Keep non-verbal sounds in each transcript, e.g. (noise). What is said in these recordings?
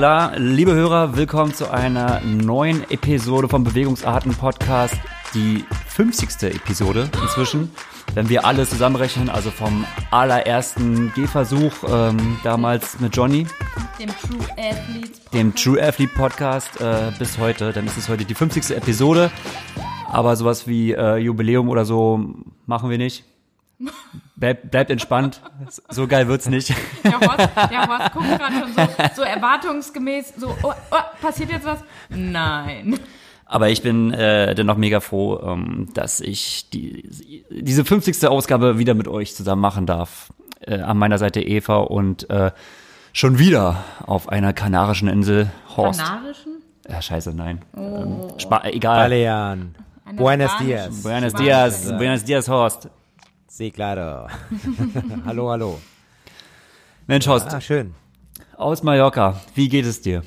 klar. Liebe Hörer, willkommen zu einer neuen Episode vom Bewegungsarten Podcast. Die 50. Episode inzwischen. Wenn wir alles zusammenrechnen, also vom allerersten Gehversuch ähm, damals mit Johnny, Dem True Athlete. dem True Athlete Podcast, äh, bis heute, dann ist es heute die 50. Episode. Aber sowas wie äh, Jubiläum oder so machen wir nicht. Bleib, bleibt entspannt. So geil wird's nicht. Der Horst, der Horst guckt gerade schon so, so erwartungsgemäß, so, oh, oh, passiert jetzt was? Nein. Aber ich bin äh, dennoch mega froh, ähm, dass ich die, diese 50. Ausgabe wieder mit euch zusammen machen darf. Äh, an meiner Seite Eva und äh, schon wieder auf einer kanarischen Insel Horst. Kanarischen? Ja, scheiße, nein. Ähm, Spa egal. Balean. Buenos dias. Buenos dias, buenos dias, Horst. Sí, claro. (laughs) hallo, hallo. Mensch, Horst, Ah, schön. aus Mallorca, wie geht es dir?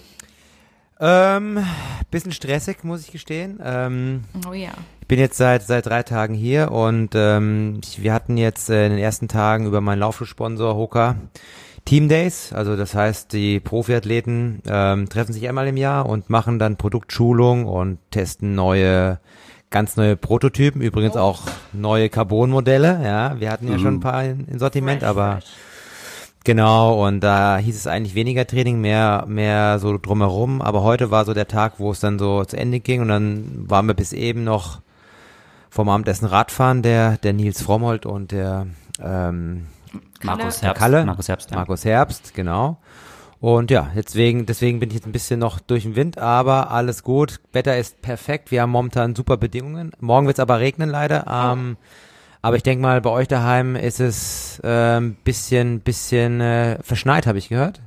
Ähm, bisschen stressig, muss ich gestehen. Ähm, Oh ja. ich bin jetzt seit seit drei Tagen hier und ähm, ich, wir hatten jetzt äh, in den ersten Tagen über meinen Laufschuhsponsor Hoka Team Days. Also das heißt, die Profiathleten ähm, treffen sich einmal im Jahr und machen dann Produktschulung und testen neue ganz neue Prototypen, übrigens auch neue Carbon-Modelle. Ja, wir hatten ja schon ein paar in, in Sortiment, Fresh, aber fresh. Genau, und da hieß es eigentlich weniger Training, mehr, mehr so drumherum. Aber heute war so der Tag, wo es dann so zu Ende ging und dann waren wir bis eben noch vom Abendessen Radfahren, der, der Nils Frommold und der, ähm, Markus der Herbst. Kalle. Markus Herbst, ja. Markus Herbst, genau. Und ja, deswegen, deswegen bin ich jetzt ein bisschen noch durch den Wind, aber alles gut. Wetter ist perfekt. Wir haben momentan super Bedingungen. Morgen wird es aber regnen leider. Ähm, aber ich denke mal, bei euch daheim ist es ähm, bisschen, bisschen äh, verschneit, habe ich gehört.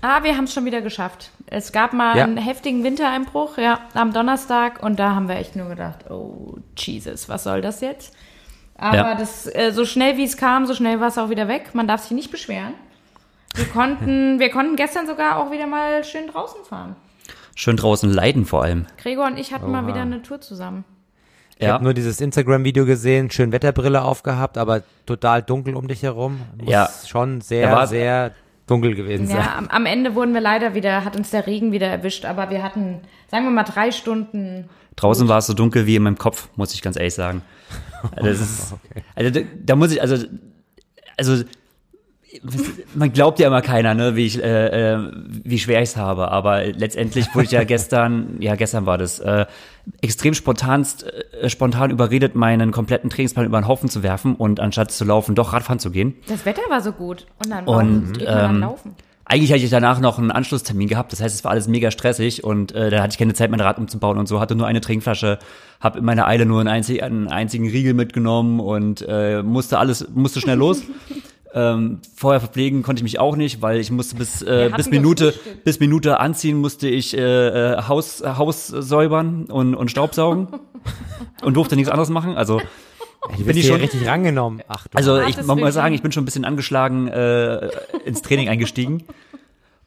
Ah, wir haben es schon wieder geschafft. Es gab mal Ja. einen heftigen Wintereinbruch, ja, am Donnerstag und da haben wir echt nur gedacht, oh Jesus, was soll das jetzt? Aber Ja. das, äh, so schnell wie es kam, so schnell war es auch wieder weg. Man darf sich nicht beschweren. Wir konnten, wir konnten gestern sogar auch wieder mal schön draußen fahren. Schön draußen leiden vor allem. Gregor und ich hatten mal Oha. wieder eine Tour zusammen. Ich Ja. habe nur dieses Instagram-Video gesehen, schön Wetterbrille aufgehabt, aber total dunkel um dich herum. Muss Ja. schon sehr, war's- sehr dunkel gewesen sein. Ja, am, am Ende wurden wir leider wieder, hat uns der Regen wieder erwischt, aber wir hatten, sagen wir mal, drei Stunden. Draußen war es so dunkel wie in meinem Kopf, muss ich ganz ehrlich sagen. Also, das ist, (laughs) also da, da muss ich, also, also man glaubt ja immer keiner, ne, wie ich, äh, äh, wie schwer ich es habe. Aber letztendlich wurde ich ja (laughs) gestern, ja gestern war das, äh, extrem spontanst, äh, spontan überredet, meinen kompletten Trainingsplan über den Haufen zu werfen und anstatt zu laufen, doch Radfahren zu gehen. Das Wetter war so gut. Und dann Und, man dann ähm, laufen. Eigentlich hatte ich danach noch einen Anschlusstermin gehabt, das heißt, es war alles mega stressig und äh, da hatte ich keine Zeit, mein Rad umzubauen und so, hatte nur eine Trinkflasche, habe in meiner Eile nur einen, einzig, einen einzigen Riegel mitgenommen und äh, musste alles, musste schnell los. (laughs) ähm, vorher verpflegen konnte ich mich auch nicht, weil ich musste bis, äh, bis Minute, bis Minute anziehen, musste ich äh, äh, Haus, Haus säubern und, und Staubsaugen (laughs) und durfte nichts anderes machen. Also Du bin ich schon- richtig rangenommen. Ach also ich muss Rücken. sagen, ich bin schon ein bisschen angeschlagen äh, ins Training eingestiegen.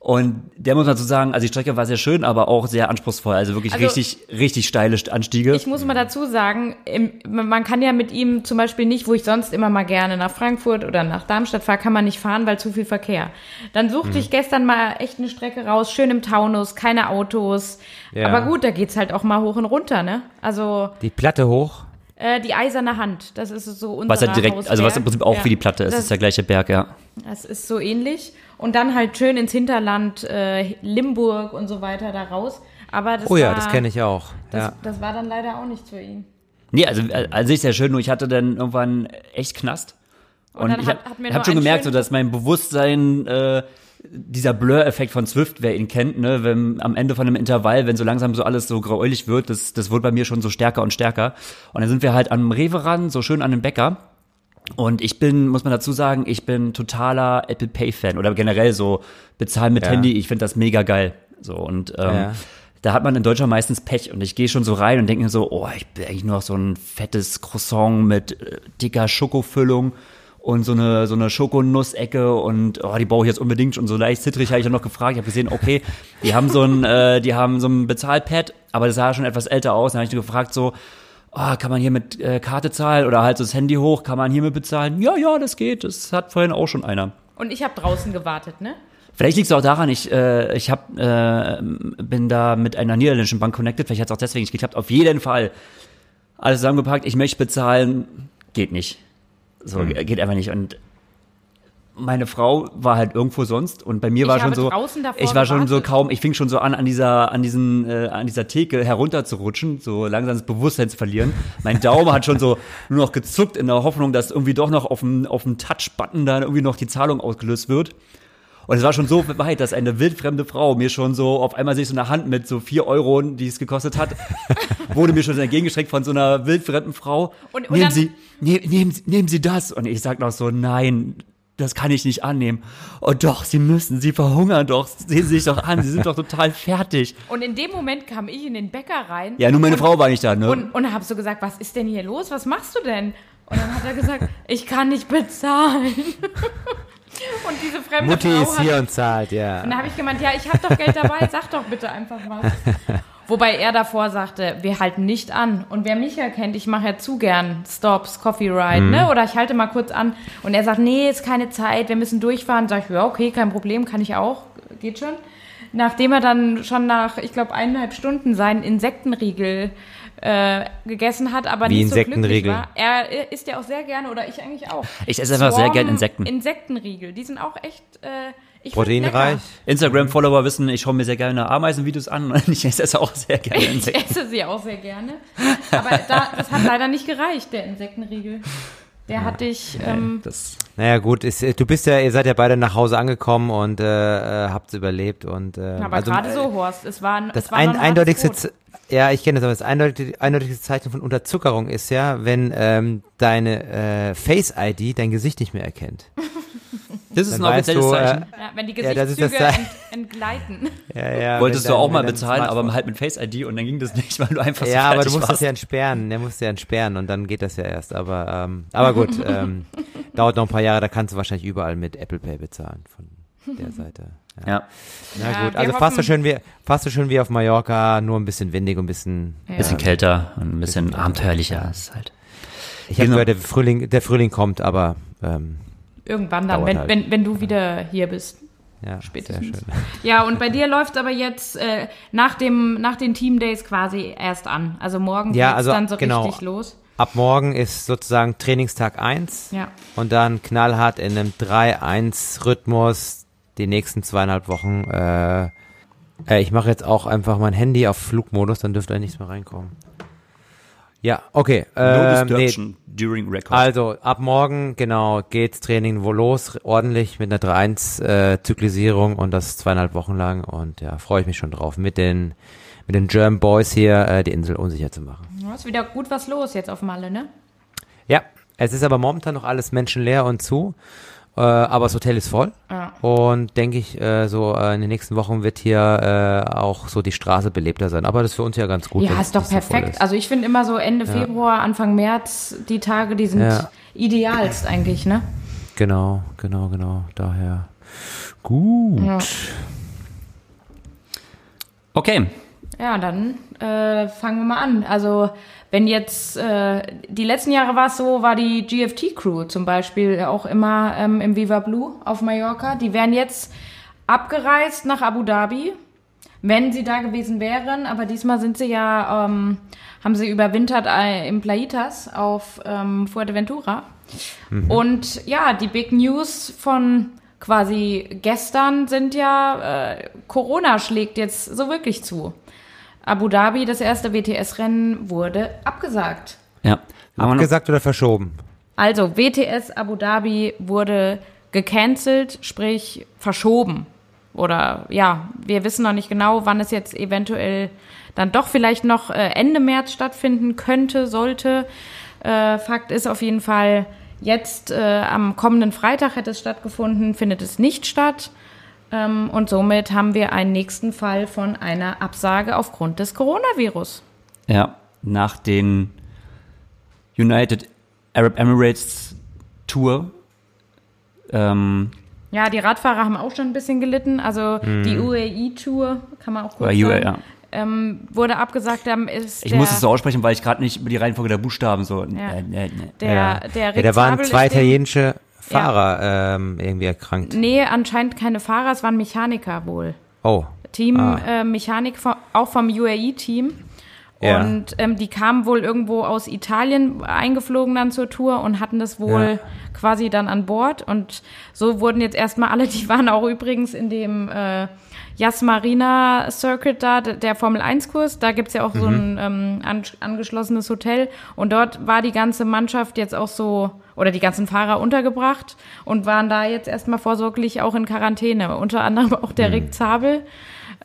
Und der muss dazu sagen, also die Strecke war sehr schön, aber auch sehr anspruchsvoll. Also wirklich Also- richtig, richtig steile Anstiege. Ich muss mal dazu sagen, im, man kann ja mit ihm zum Beispiel nicht, wo ich sonst immer mal gerne nach Frankfurt oder nach Darmstadt fahre, kann man nicht fahren, weil zu viel Verkehr. Dann suchte Mhm. ich gestern mal echt eine Strecke raus, schön im Taunus, keine Autos. Ja. Aber gut, da geht's halt auch mal hoch und runter, ne? Also Die Platte hoch. äh, die eiserne Hand, das ist so unser was ja direkt, also was im Prinzip auch wie die Platte ist, Das, ist der gleiche Berg, ja. das ist so ähnlich. Und dann halt schön ins Hinterland, äh, Limburg und so weiter da raus. Aber das Oh ja, war, das kenne ich auch. Das, Ja. das war dann leider auch nichts für ihn. Nee, also äh, an sich sehr schön, nur ich hatte dann irgendwann echt Knast. Und, dann ich hat- habe hab nur schon gemerkt, so dass mein Bewusstsein äh, dieser Blur-Effekt von Swift, wer ihn kennt, ne, wenn am Ende von einem Intervall, wenn so langsam so alles so gräulich wird, das, das wird bei mir schon so stärker und stärker. Und dann sind wir halt am Rewe ran, so schön an den Bäcker. Und ich bin, muss man dazu sagen, ich bin totaler Apple Pay Fan oder generell so bezahlen mit Ja. Handy. Ich finde das mega geil. So und ähm, Ja. da hat man in Deutschland meistens Pech und ich gehe schon so rein und denke mir so, oh, ich will eigentlich nur noch so ein fettes Croissant mit äh, dicker Schokofüllung und so eine so eine Schokonussecke und oh, die brauche ich jetzt unbedingt und so leicht zittrig habe ich dann noch gefragt. Ich habe gesehen, okay, die haben so ein äh, die haben so ein Bezahlpad, aber das sah schon etwas älter aus. Dann habe ich nur gefragt so, oh, kann man hier mit äh, Karte zahlen oder halt so das Handy hoch, kann man hiermit bezahlen? Ja, ja, das geht. Das hat vorhin auch schon einer. Und ich habe draußen gewartet, ne? Vielleicht liegt es auch daran, ich, äh, ich hab, äh, bin da mit einer niederländischen Bank connected, vielleicht hat es auch deswegen nicht geklappt. Auf jeden Fall. Alles zusammengepackt, ich möchte bezahlen, geht nicht. So, geht einfach nicht. Und meine Frau war halt irgendwo sonst und bei mir Ich war schon so, ich war schon so gewartet. kaum, ich fing schon so an, an dieser, an diesen, äh, an dieser Theke herunterzurutschen, so langsam das Bewusstsein zu verlieren. Mein Daumen hat schon so (laughs) nur noch gezuckt in der Hoffnung, dass irgendwie doch noch auf dem, auf dem Touch-Button dann irgendwie noch die Zahlung ausgelöst wird. Und es war schon so weit, dass eine wildfremde Frau mir schon so auf einmal sich so eine Hand mit so vier Euro, die es gekostet hat, (laughs) wurde mir schon entgegengestreckt von so einer wildfremden Frau. Und- und nehmen Sie, ne, nehmen, Sie- nehmen Sie das. Und ich sag noch so, nein, das kann ich nicht annehmen. Oh doch, Sie müssen, Sie verhungern doch. Sehen Sie sich doch an, Sie sind doch total fertig. Und in dem Moment kam ich in den Bäcker rein. Ja, nur meine und, Frau war nicht da, ne? Und, und habe so gesagt, was ist denn hier los? Was machst du denn? Und dann hat er gesagt, (laughs) ich kann nicht bezahlen. (laughs) Und diese fremde Mutti Frau ist hat, hier und zahlt, ja. Und da habe ich gemeint, ja, ich habe doch Geld dabei, sag doch bitte einfach was. (laughs) Wobei er davor sagte, wir halten nicht an. Und wer mich ja kennt, ich mache ja zu gern Stops, Coffee Ride, Mhm. ne? Oder ich halte mal kurz an. Und er sagt, nee, ist keine Zeit, wir müssen durchfahren. Sag ich, ja, okay, kein Problem, kann ich auch, geht schon. Nachdem er dann schon nach, ich glaube, eineinhalb Stunden seinen Insektenriegel äh, gegessen hat, aber Wie nicht so glücklich war. Er isst ja auch sehr gerne, oder ich eigentlich auch. Ich esse einfach sehr gern Insekten. Insektenriegel, die sind auch echt, äh, ich Proteinreich. Instagram-Follower wissen, ich schaue mir sehr gerne Ameisenvideos an und (laughs) ich esse auch sehr gerne Ich Insekten. esse sie auch sehr gerne. Aber da, das hat leider nicht gereicht, der Insektenriegel. Der hat dich, ähm, Das, Naja gut, ist, du bist ja, ihr seid ja beide nach Hause angekommen und äh, äh, habt's überlebt und äh, aber also, gerade äh, so, Horst, es war, Das es war ein, eindeutigste, ja, ich kenne das, aber das eindeutig, eindeutigste Zeichen von Unterzuckerung ist ja, wenn ähm, deine äh, Face-ID dein Gesicht nicht mehr erkennt. (laughs) das ist ein offizielles du, äh, Zeichen. Ja, wenn die Ja, das ist das Gesichtszüge Zeichen. ent, entgleiten. (laughs) Ja, ja, Wolltest du auch mal bezahlen, aber halt mit Face ID und dann ging das nicht, weil du einfach so Ja, aber du musst warst. das ja entsperren, der muss ja entsperren und dann geht das ja erst. Aber, ähm, aber gut, (laughs) ähm, dauert noch ein paar Jahre, da kannst du wahrscheinlich überall mit Apple Pay bezahlen von der Seite. Ja. ja, Na Ja, gut, also fast so schön wie fast so schön wie auf Mallorca, nur ein bisschen windig und ein bisschen. Ja. bisschen kälter und ein bisschen abenteuerlicher ist halt. Ich habe Genau. gehört, der Frühling, der Frühling kommt, aber ähm, Irgendwann dann, wenn, halt. wenn, wenn du wieder hier bist. ja, Spätestens. sehr schön. Ja, und bei dir läuft aber jetzt äh, nach, dem, nach den Team Days quasi erst an. Also morgen Ja, geht's also, dann so genau. richtig los. Ab morgen ist sozusagen Trainingstag 1 Ja. und dann knallhart in einem 3-1-Rhythmus die nächsten zweieinhalb Wochen. Äh, äh, ich mache jetzt auch einfach mein Handy auf Flugmodus, dann dürfte da nichts mehr reinkommen. Ja, okay. No Ähm, nee, during record. also ab morgen, genau, geht's Training wo los, ordentlich mit einer 3-1-Zyklisierung und das zweieinhalb Wochen lang und ja, freue ich mich schon drauf, mit den, mit den German Boys hier äh, die Insel unsicher zu machen. Ja, ist wieder gut was los jetzt auf Malle, ne? Ja, es ist aber momentan noch alles menschenleer und zu, äh, aber das Hotel ist voll Ja. und denke ich, äh, so äh, in den nächsten Wochen wird hier äh, auch so die Straße belebter sein, aber das ist für uns ja ganz gut. Ja, ist doch perfekt. ist. Also ich finde immer so Ende Februar, Anfang März, die Tage, die sind Ja. idealst eigentlich, ne? Genau, genau, genau, daher. Gut. Ja. Okay, Ja, dann äh, fangen wir mal an. Also wenn jetzt, äh, die letzten Jahre war es so, war die GFT-Crew zum Beispiel auch immer ähm, im Viva Blue auf Mallorca. Die wären jetzt abgereist nach Abu Dhabi, wenn sie da gewesen wären. Aber diesmal sind sie ja, ähm, haben sie überwintert äh, im Plaitas auf ähm, Fuerteventura. Und ja, die Big News von quasi gestern sind ja, äh, Corona schlägt jetzt so wirklich zu. Abu Dhabi, das erste WTS-Rennen, wurde abgesagt. ja. Haben wir noch- Abgesagt oder verschoben? Also WTS Abu Dhabi wurde gecancelt, sprich verschoben. Oder ja, wir wissen noch nicht genau, wann es jetzt eventuell dann doch vielleicht noch äh, Ende März stattfinden könnte, sollte. Äh, Fakt ist auf jeden Fall, jetzt äh, am kommenden Freitag hätte es stattgefunden, findet es nicht statt. Ähm, und somit haben wir einen nächsten Fall von einer Absage aufgrund des Coronavirus. Ja, nach den United Arab Emirates Tour. Ähm, Ja, die Radfahrer haben auch schon ein bisschen gelitten. Also die UAE-Tour, kann man auch kurz oder UAE, sagen, ja. ähm, wurde abgesagt. Dann ist Ich der, muss es so aussprechen, weil ich gerade nicht über die Reihenfolge der Buchstaben so. Ja. Äh, äh, äh. Der, ja. der, ja, da waren Zabel zwei italienische Fahrer ähm, irgendwie erkrankt. Nee, anscheinend keine Fahrer, es waren Mechaniker wohl. Oh. Team Ah. äh, Mechanik auch vom UAE-Team. Ja. Und ähm, die kamen wohl irgendwo aus Italien eingeflogen dann zur Tour und hatten das wohl quasi dann an Bord. Und so wurden jetzt erstmal alle, die waren auch übrigens in dem äh, Yas Marina Circuit da, der Formel 1-Kurs. Da gibt's ja auch so ein ähm, an, angeschlossenes Hotel. Und dort war die ganze Mannschaft jetzt auch so, oder die ganzen Fahrer untergebracht und waren da jetzt erstmal vorsorglich auch in Quarantäne. Unter anderem auch der Rick Zabel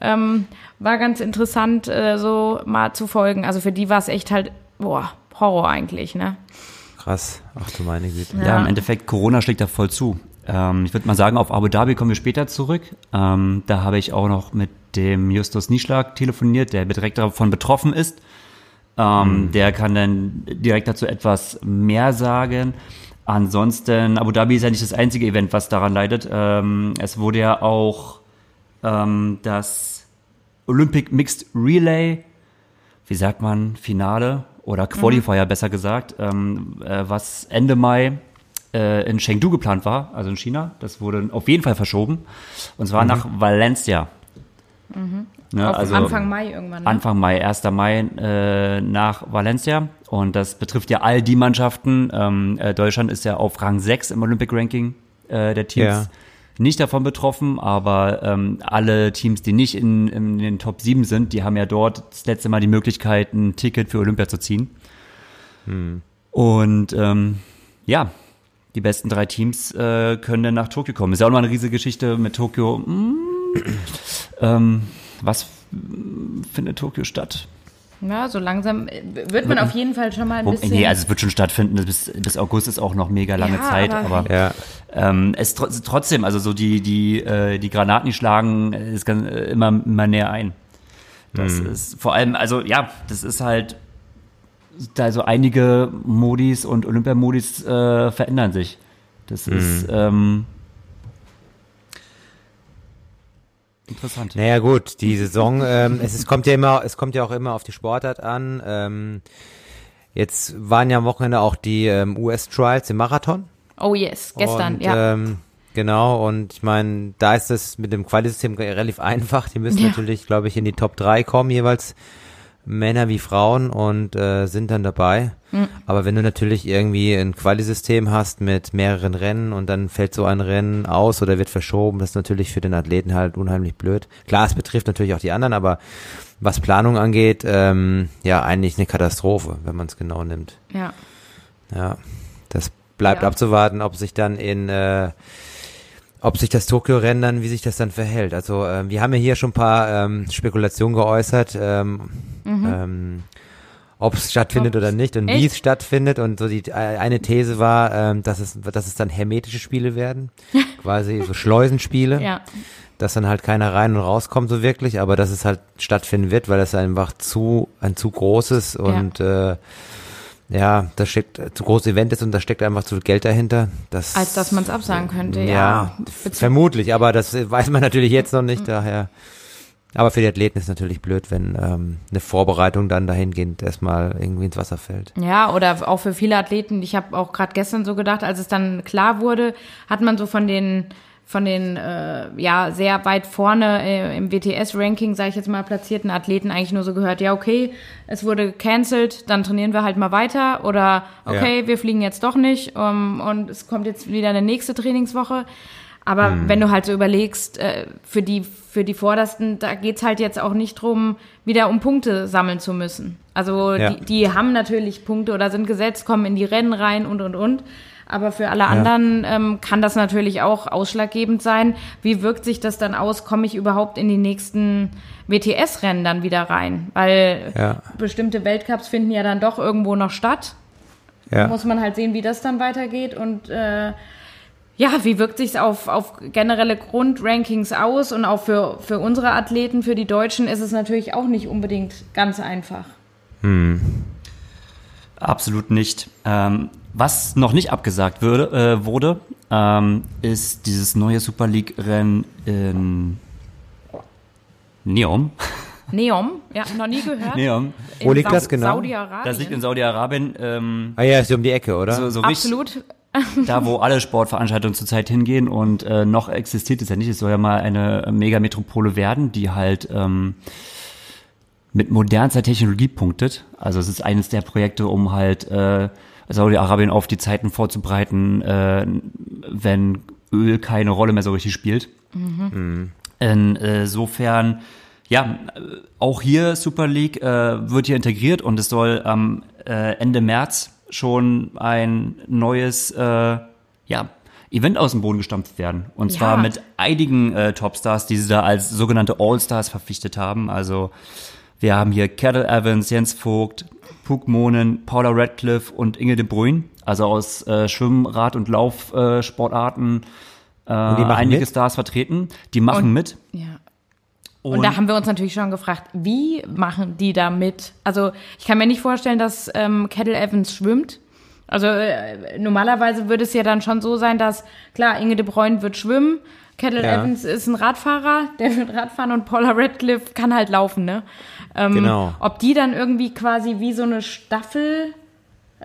ähm, war ganz interessant, äh, so mal zu folgen. Also für die war es echt halt, boah, Horror eigentlich, ne? Krass. Ach du meine Güte. Ja, im Endeffekt, Corona schlägt da voll zu. Ähm, ich würde mal sagen, auf Abu Dhabi kommen wir später zurück. Ähm, da habe ich auch noch mit dem Justus Nieschlag telefoniert, der direkt davon betroffen ist. Ähm, Der kann dann direkt dazu etwas mehr sagen. Ansonsten, Abu Dhabi ist ja nicht das einzige Event, was daran leidet. Ähm, es wurde ja auch ähm, das Olympic Mixed Relay, wie sagt man, Finale oder Qualifier besser gesagt, ähm, äh, was Ende Mai äh, in Chengdu geplant war, also in China. Das wurde auf jeden Fall verschoben. Und zwar nach Valencia. Ne, Auf also Anfang Mai irgendwann. Ne? Anfang Mai, 1. Mai äh, nach Valencia. Und das betrifft ja all die Mannschaften. Ähm, äh, Deutschland ist ja auf Rang 6 im Olympic Ranking äh, der Teams. Ja. Nicht davon betroffen, aber ähm, alle Teams, die nicht in, in den Top 7 sind, die haben ja dort das letzte Mal die Möglichkeit, ein Ticket für Olympia zu ziehen. Und ähm, ja, die besten drei Teams äh, können dann nach Tokio kommen. Ist ja auch noch eine riesige Geschichte mit Tokio. Mm, ähm, was mm, findet Tokio statt? Ja, so langsam äh, wird man auf jeden Fall schon mal ein bisschen. nee, also es wird schon stattfinden. Bis, bis August ist auch noch mega lange Ja, Zeit, aber- aber, Ja. ähm, es tro trotzdem, also so die die äh, die Granaten, die schlagen, äh, ist ganz, äh, immer immer näher ein. Das ist vor allem, also ja, das ist halt da so einige Modis und Olympiamodis äh, verändern sich. Das ist ähm, interessant. Naja gut, die Saison, ähm, es ist, kommt ja immer, es kommt ja auch immer auf die Sportart an. Ähm, jetzt waren ja am Wochenende auch die ähm, US-Trials im Marathon. oh yes, gestern, und, ja. Ähm, genau, und ich meine, da ist es mit dem Qualisystem relativ einfach. Die müssen Ja. natürlich, glaube ich, in die Top 3 kommen, jeweils Männer wie Frauen und äh, sind dann dabei. Mhm. Aber wenn du natürlich irgendwie ein Qualisystem hast mit mehreren Rennen und dann fällt so ein Rennen aus oder wird verschoben, das ist natürlich für den Athleten halt unheimlich blöd. Klar, es betrifft natürlich auch die anderen, aber was Planung angeht, ähm, ja, eigentlich eine Katastrophe, wenn man es genau nimmt. ja. Ja, das bleibt Ja. abzuwarten, ob sich dann in, äh, ob sich das Tokio-Rennen dann, wie sich das dann verhält. Also ähm, wir haben ja hier schon ein paar ähm, Spekulationen geäußert, ähm, ähm, ob es stattfindet Ob's- oder nicht und wie es stattfindet. Und so die äh, eine These war, ähm, dass es, dass es dann hermetische Spiele werden, (laughs) quasi so Schleusenspiele Ja. dass dann halt keiner rein und rauskommt so wirklich, aber dass es halt stattfinden wird, weil das einfach zu ein zu großes und äh, ja, da steckt äh, zu großes Event ist und da steckt einfach zu viel Geld dahinter. Das, Als dass man es absagen könnte, ja. ja, vermutlich, aber das äh, weiß man (laughs) natürlich jetzt noch nicht, daher. Aber für die Athleten ist natürlich blöd, wenn ähm, eine Vorbereitung dann dahingehend erstmal irgendwie ins Wasser fällt. Ja, oder auch für viele Athleten. Ich habe auch gerade gestern so gedacht, als es dann klar wurde, hat man so von den von den äh, ja sehr weit vorne äh, im WTS-Ranking, sage ich jetzt mal, platzierten Athleten eigentlich nur so gehört, ja okay, es wurde cancelled, dann trainieren wir halt mal weiter oder okay, Ja. wir fliegen jetzt doch nicht um, und es kommt jetzt wieder eine nächste Trainingswoche. Aber wenn du halt so überlegst, äh, für die für die Vordersten, da geht's halt jetzt auch nicht drum, wieder um Punkte sammeln zu müssen. Also Ja. die, die haben natürlich Punkte oder sind gesetzt, kommen in die Rennen rein und und und. Aber für alle anderen ähm, kann das natürlich auch ausschlaggebend sein. Wie wirkt sich das dann aus? Komme ich überhaupt in die nächsten WTS-Rennen dann wieder rein? Weil Ja. bestimmte Weltcups finden ja dann doch irgendwo noch statt. Ja. Muss man halt sehen, wie das dann weitergeht und äh, ja, wie wirkt sich auf, auf generelle Grundrankings aus und auch für, für unsere Athleten, für die Deutschen ist es natürlich auch nicht unbedingt ganz einfach. Absolut nicht. Ähm, was noch nicht abgesagt würde, äh, wurde, ähm, ist dieses neue Super League-Rennen in Neom. (laughs) Neom, ja, noch nie gehört. Neom. Wo In liegt Sau- das genau? Saudi-Arabien. Das liegt in Saudi-Arabien. Ähm, Ah ja, ist um die Ecke, oder? so, so richtig, Absolut. (laughs) da, wo alle Sportveranstaltungen zurzeit hingehen und äh, noch existiert es ja nicht. Es soll ja mal eine Megametropole werden, die halt ähm, mit modernster Technologie punktet. Also es ist eines der Projekte, um halt äh, Saudi-Arabien auf die Zeiten vorzubereiten, äh, wenn Öl keine Rolle mehr so richtig spielt. Mhm. Insofern, ja, auch hier Super League äh, wird hier integriert und es soll am äh, Ende März schon ein neues äh, ja, Event aus dem Boden gestampft werden. Und zwar ja. mit einigen äh, Topstars, die sie da als sogenannte All-Stars verpflichtet haben. Also wir haben hier Kettle Evans, Jens Vogt, Puk Monen, Paula Radcliffe und Inge de Bruyne. Also aus äh, Schwimmen, Rad- und Laufsportarten äh, äh, einige mit? Stars vertreten. Die machen und, mit. Ja. Und, und, da haben wir uns natürlich schon gefragt, wie machen die da mit? Also ich kann mir nicht vorstellen, dass ähm, Kettle Evans schwimmt. Also äh, normalerweise würde es ja dann schon so sein, dass klar, Inge de Bruyne wird schwimmen, Kettle ja. Evans ist ein Radfahrer, der wird Radfahren und Paula Radcliffe kann halt laufen, ne? Ähm, genau. Ob die dann irgendwie quasi wie so eine Staffel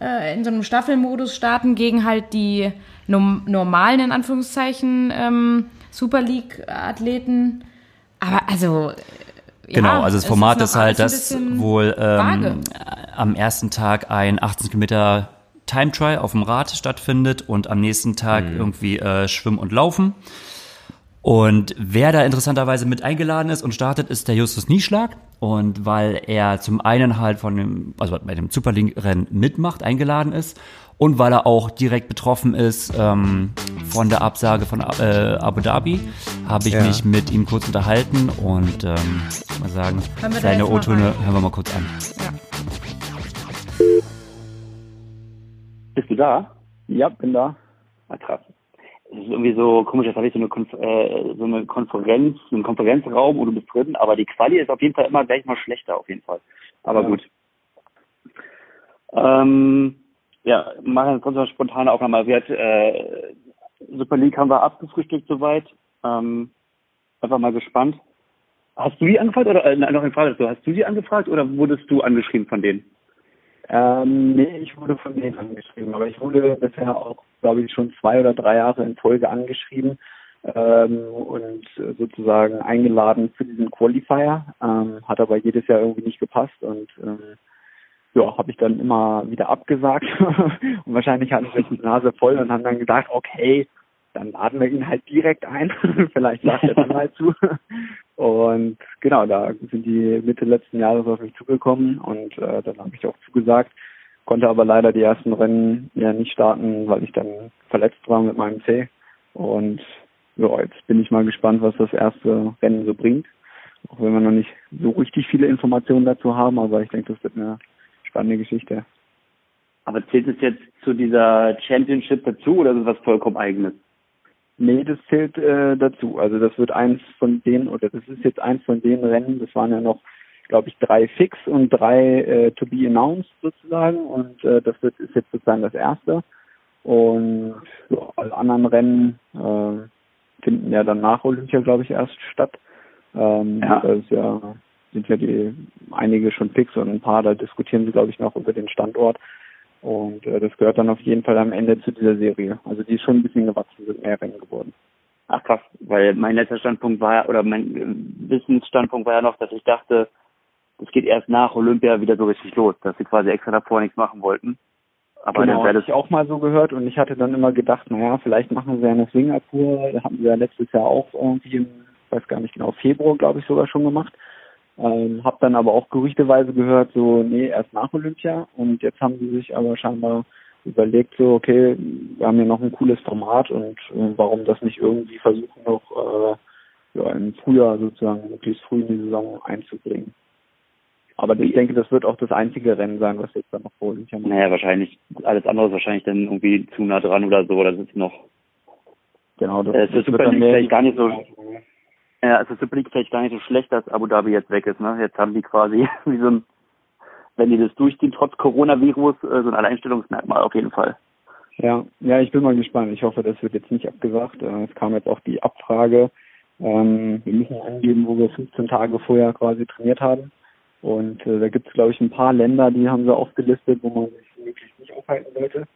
äh, in so einem Staffelmodus starten gegen halt die normalen in Anführungszeichen ähm, Super League Athleten aber also. Genau, ja, also das Format ist, ist halt, dass wohl ähm, am ersten Tag ein 18 Kilometer Time Trial auf dem Rad stattfindet und am nächsten Tag mhm. irgendwie äh, Schwimmen und Laufen. Und wer da interessanterweise mit eingeladen ist und startet, ist der Justus Nieschlag. Und weil er zum einen halt von dem, also bei dem Superlink-Rennen mitmacht, eingeladen ist und weil er auch direkt betroffen ist ähm, von der Absage von äh, Abu Dhabi, habe ich ja. mich mit ihm kurz unterhalten und ähm, mal sagen, seine O-Töne hören wir mal kurz an. Ja. Bist du da? Ja, bin da. Ah, krass. Es ist irgendwie so komisch, jetzt habe ich so eine, Konf äh, so eine Konferenz, so einen Konferenzraum, wo du bist drin, aber die Quali ist auf jeden Fall immer gleich mal schlechter, auf jeden Fall. Aber ja. gut. Ähm, ja, machen wir trotzdem spontane Aufnahme. Wir hat, äh, Super League haben wir abgefrühstückt soweit. Ähm, einfach mal gespannt. Hast du die angefragt oder äh, noch eine Frage dazu? Hast du die angefragt oder wurdest du angeschrieben von denen? Ähm, nee, ich wurde von denen angeschrieben, aber ich wurde bisher auch, glaube ich, schon zwei oder drei Jahre in Folge angeschrieben ähm, und sozusagen eingeladen für diesen Qualifier. Ähm, hat aber jedes Jahr irgendwie nicht gepasst und ähm, ja, habe ich dann immer wieder abgesagt (laughs) und wahrscheinlich hatten sie die Nase voll und haben dann gedacht, okay, dann laden wir ihn halt direkt ein. (laughs) Vielleicht sagt er dann mal zu. Und genau, da sind die Mitte letzten Jahres auf mich zugekommen und äh, dann habe ich auch zugesagt, konnte aber leider die ersten Rennen ja nicht starten, weil ich dann verletzt war mit meinem C. Und ja, jetzt bin ich mal gespannt, was das erste Rennen so bringt. Auch wenn wir noch nicht so richtig viele Informationen dazu haben, aber ich denke, das wird eine spannende Geschichte. Aber zählt es jetzt zu dieser Championship dazu oder ist es was vollkommen eigenes? Nee, das zählt äh, dazu. Also das wird eins von denen, oder das ist jetzt eins von den Rennen, das waren ja noch, glaube ich, drei fix und drei äh, to be announced sozusagen. Und äh, das wird ist jetzt sozusagen das erste. Und ja, alle anderen Rennen äh, finden ja dann nach Olympia, glaube ich, erst statt. Ähm, ja. Das ist ja sind ja die einige schon fix und ein paar, da diskutieren sie, glaube ich, noch über den Standort. Und äh, das gehört dann auf jeden Fall am Ende zu dieser Serie. Also die ist schon ein bisschen gewachsen, sind mehr Rennen geworden. Ach krass, weil mein letzter Standpunkt war, oder mein äh, Wissensstandpunkt war ja noch, dass ich dachte, es geht erst nach Olympia wieder so richtig los, dass sie quasi extra davor nichts machen wollten. Aber genau, dann das ich auch mal so gehört und ich hatte dann immer gedacht, naja, vielleicht machen sie ja eine Singapur, da haben sie ja letztes Jahr auch irgendwie im, weiß gar nicht genau, Februar, glaube ich, sogar schon gemacht. Ähm, hab dann aber auch gerüchteweise gehört, so, nee, erst nach Olympia. Und jetzt haben sie sich aber scheinbar überlegt, so, okay, wir haben hier noch ein cooles Format und äh, warum das nicht irgendwie versuchen, noch äh, ja, im Frühjahr sozusagen, möglichst früh in die Saison einzubringen. Aber ich denke, das wird auch das einzige Rennen sein, was jetzt dann noch vor Olympia macht. Naja, wahrscheinlich. Alles andere ist wahrscheinlich dann irgendwie zu nah dran oder so. Das ist noch. Genau, das, äh, das, das wird dann vielleicht gar nicht so. Ja, also Super League vielleicht gar nicht so schlecht, dass Abu Dhabi jetzt weg ist. Ne? Jetzt haben die quasi (laughs) wie so ein, wenn die das durchziehen, trotz Coronavirus, äh, so ein Alleinstellungsmerkmal auf jeden Fall. Ja, ja, ich bin mal gespannt. Ich hoffe, das wird jetzt nicht abgesagt. Äh, es kam jetzt auch die Abfrage. Ähm, wir müssen angeben, wo wir 15 Tage vorher quasi trainiert haben. Und äh, da gibt es, glaube ich, ein paar Länder, die haben sie aufgelistet, wo man sich möglichst nicht aufhalten sollte.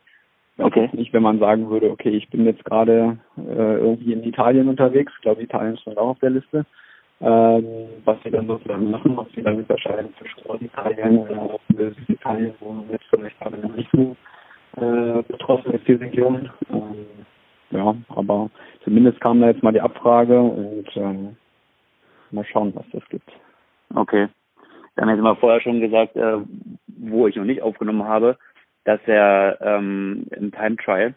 Okay. Nicht, wenn man sagen würde, okay, ich bin jetzt gerade äh, irgendwie in Italien unterwegs. Ich glaube, Italien stand auch auf der Liste. Ähm, was sie dann sozusagen machen, ob sie dann unterscheiden zwischen Norditalien oder Süditalien, wo jetzt vielleicht gerade noch nicht so äh, betroffen ist, die Region. Ähm, ja, aber zumindest kam da jetzt mal die Abfrage und ähm, mal schauen, was das gibt. Okay. Wir haben jetzt mal vorher schon gesagt, äh, wo ich noch nicht aufgenommen habe, dass er ähm, im Time Trial.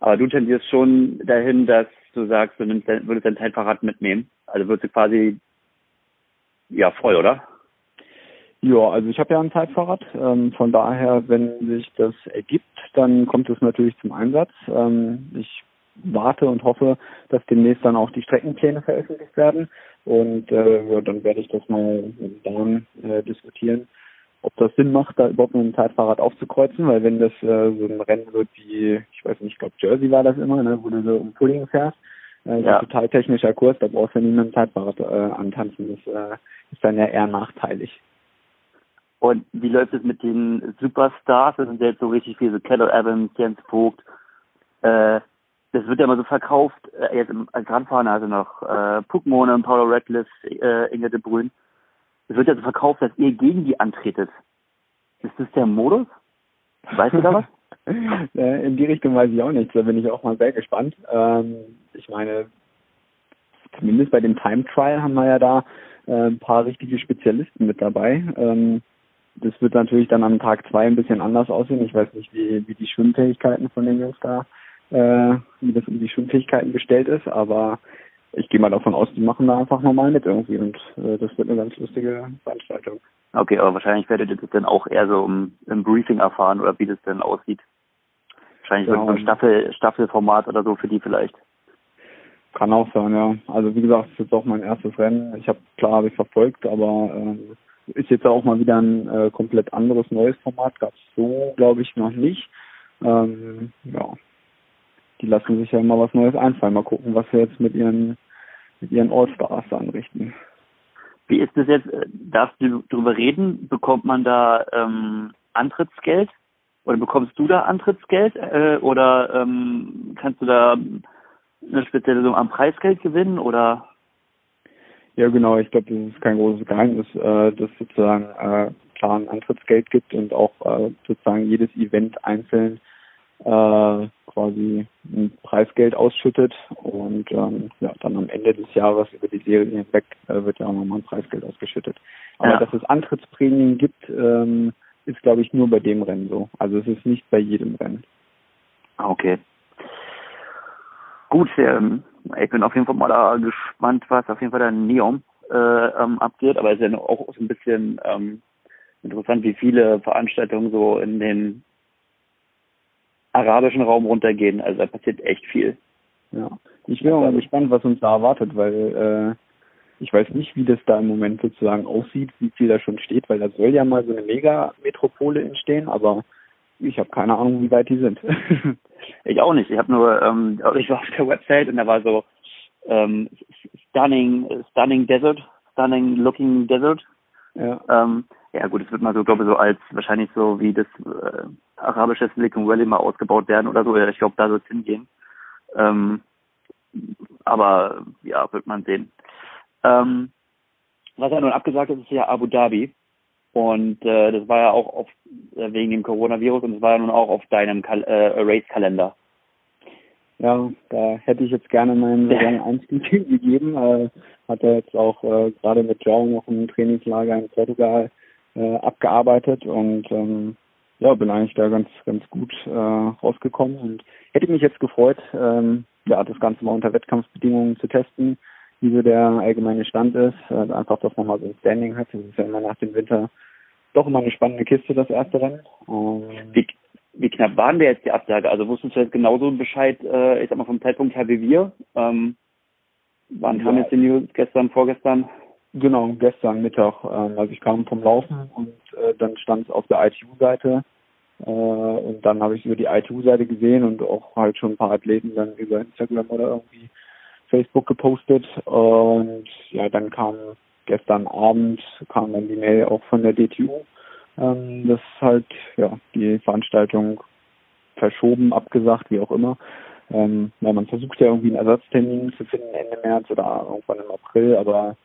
Aber du tendierst schon dahin, dass du sagst, du nimmst, würdest dein Zeitfahrrad mitnehmen. Also würdest du quasi ja voll, oder? Ja, also ich habe ja ein Zeitfahrrad. Ähm, von daher, wenn sich das ergibt, dann kommt es natürlich zum Einsatz. Ähm, ich warte und hoffe, dass demnächst dann auch die Streckenpläne veröffentlicht werden. Und äh, ja, dann werde ich das mal mit Dan äh, diskutieren, ob das Sinn macht, da überhaupt mit dem Zeitfahrrad aufzukreuzen, weil wenn das äh, so ein Rennen wird wie, ich weiß nicht, ich glaube Jersey war das immer, ne, wo du so um Pulling fährst, äh, ja. total technischer Kurs, da brauchst du nie mit dem Zeitfahrrad äh, antanzen. Das äh, ist dann ja eher nachteilig. Und wie läuft es mit den Superstars? Das sind jetzt so richtig viele, so Keller Evans, Jens Vogt. Äh, das wird ja immer so verkauft, äh, jetzt im als Grandfahrer, also noch äh, Puckmone, Paulo Radcliffe, äh, Inge de Bruyne. Es wird ja so verkauft, dass ihr gegen die antretet. Ist das der Modus? Weißt du da was? (laughs) Äh, in die Richtung weiß ich auch nicht. Da bin ich auch mal sehr gespannt. Ähm, ich meine, zumindest bei dem Time Trial haben wir ja da äh, ein paar richtige Spezialisten mit dabei. Ähm, das wird natürlich dann am Tag zwei ein bisschen anders aussehen. Ich weiß nicht, wie, wie die Schwimmfähigkeiten von den Jungs da, äh, wie das um die Schwimmfähigkeiten bestellt ist, aber ich gehe mal davon aus, die machen da einfach normal mit irgendwie und äh, das wird eine ganz lustige Veranstaltung. Okay, aber wahrscheinlich werdet ihr das dann auch eher so im, im Briefing erfahren oder wie das denn aussieht. Wahrscheinlich ja, so ein Staffel, Staffelformat oder so für die vielleicht. Kann auch sein, ja. Also wie gesagt, es ist jetzt auch mein erstes Rennen. Ich habe klar habe ich verfolgt, aber äh, ist jetzt auch mal wieder ein äh, komplett anderes neues Format. Gab es so, glaube ich, noch nicht. Ähm, ja, die lassen sich ja immer was Neues einfallen. Mal gucken, was wir jetzt mit ihren mit ihren All-Stars anrichten. Wie ist das jetzt? Darfst du darüber reden? Bekommt man da ähm, Antrittsgeld? Oder bekommst du da Antrittsgeld? Äh, oder ähm, kannst du da eine spezielle Summe am Preisgeld gewinnen? Oder? Ja, genau. Ich glaube, das ist kein großes Geheimnis, äh, dass sozusagen äh, klar ein Antrittsgeld gibt und auch äh, sozusagen jedes Event einzeln äh, quasi ein Preisgeld ausschüttet und ähm, ja, dann am Ende des Jahres über die Serie hinweg äh, wird ja auch nochmal ein Preisgeld ausgeschüttet. Aber ja. dass es Antrittsprämien gibt, ähm, ist glaube ich nur bei dem Rennen so. Also es ist nicht bei jedem Rennen. Ah, okay. Gut, ähm, ich bin auf jeden Fall mal gespannt, was auf jeden Fall der Neon äh, ähm, abgeht, aber es ist ja auch so ein bisschen ähm, interessant, wie viele Veranstaltungen so in den arabischen Raum runtergehen. Also da passiert echt viel. Ja. Ich bin auch mal gespannt, was uns da erwartet, weil äh, ich weiß nicht, wie das da im Moment sozusagen aussieht, wie viel da schon steht, weil da soll ja mal so eine Mega-Metropole entstehen, aber ich habe keine Ahnung, wie weit die sind. (laughs) ich auch nicht. Ich habe nur, ähm, ich war auf der Website und da war so ähm, stunning, stunning desert, stunning looking desert. Ja. Ähm, ja gut, es wird mal so, glaube ich, so als wahrscheinlich so wie das äh, arabische Silicon Valley mal ausgebaut werden oder so. Ich glaube, da soll es hingehen. Ähm, aber ja, wird man sehen. Ähm, was ja nun abgesagt ist, ist ja Abu Dhabi. Und äh, das war ja auch auf, äh, wegen dem Coronavirus und es war ja nun auch auf deinem Kal äh, Race-Kalender. Ja, da hätte ich jetzt gerne meinen Saison-Einstieg (laughs) gegeben. Äh, hat er jetzt auch äh, gerade mit Joe noch ein Trainingslager in Portugal äh, abgearbeitet und ähm, ja, bin eigentlich da ganz, ganz gut äh, rausgekommen und hätte mich jetzt gefreut, ähm, ja, das Ganze mal unter Wettkampfbedingungen zu testen, wie so der allgemeine Stand ist. Äh, einfach, dass man mal so ein Standing hat. Das ist ja immer nach dem Winter doch immer eine spannende Kiste, das erste Rennen. Ähm, wie, wie knapp waren wir jetzt die Absage? Also wusstest du jetzt genauso Bescheid, äh, ich sag mal vom Zeitpunkt her wie wir? Ähm, wann ja. kam jetzt die News? Gestern, vorgestern? Genau, gestern Mittag. Ähm, also ich kam vom Laufen und äh, dann stand es auf der ITU-Seite. Äh, und dann habe ich über die ITU-Seite gesehen und auch halt schon ein paar Athleten dann über Instagram oder irgendwie Facebook gepostet. Und ja, dann kam gestern Abend kam dann die Mail auch von der DTU, ähm, dass halt ja die Veranstaltung verschoben, abgesagt, wie auch immer. Ähm, ja, man versucht ja irgendwie einen Ersatztermin zu finden Ende März oder irgendwann im April, aber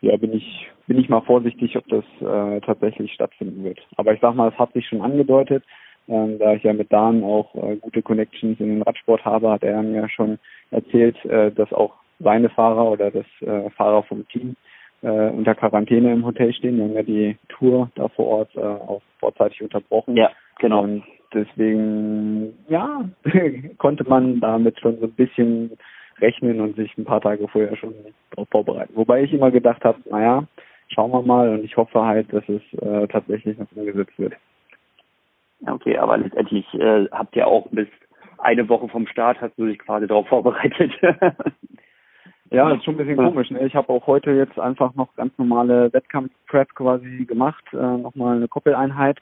ja, bin ich, bin ich mal vorsichtig, ob das äh, tatsächlich stattfinden wird. Aber ich sag mal, es hat sich schon angedeutet, ähm, da ich ja mit Dan auch äh, gute Connections in den Radsport habe, hat er mir schon erzählt, äh, dass auch seine Fahrer oder das äh, Fahrer vom Team äh, unter Quarantäne im Hotel stehen. Wir haben ja die Tour da vor Ort äh, auch vorzeitig unterbrochen. Ja, genau. Und deswegen, ja, (laughs) konnte man damit schon so ein bisschen rechnen und sich ein paar Tage vorher schon darauf vorbereiten. Wobei ich immer gedacht habe, naja, schauen wir mal und ich hoffe halt, dass es äh, tatsächlich noch umgesetzt wird. Okay, aber letztendlich äh, habt ihr auch bis eine Woche vom Start hast du dich quasi darauf vorbereitet. (laughs) ja, das ist schon ein bisschen komisch. Ne? Ich habe auch heute jetzt einfach noch ganz normale Wettkampf-Prep quasi gemacht, äh, nochmal eine Koppeleinheit.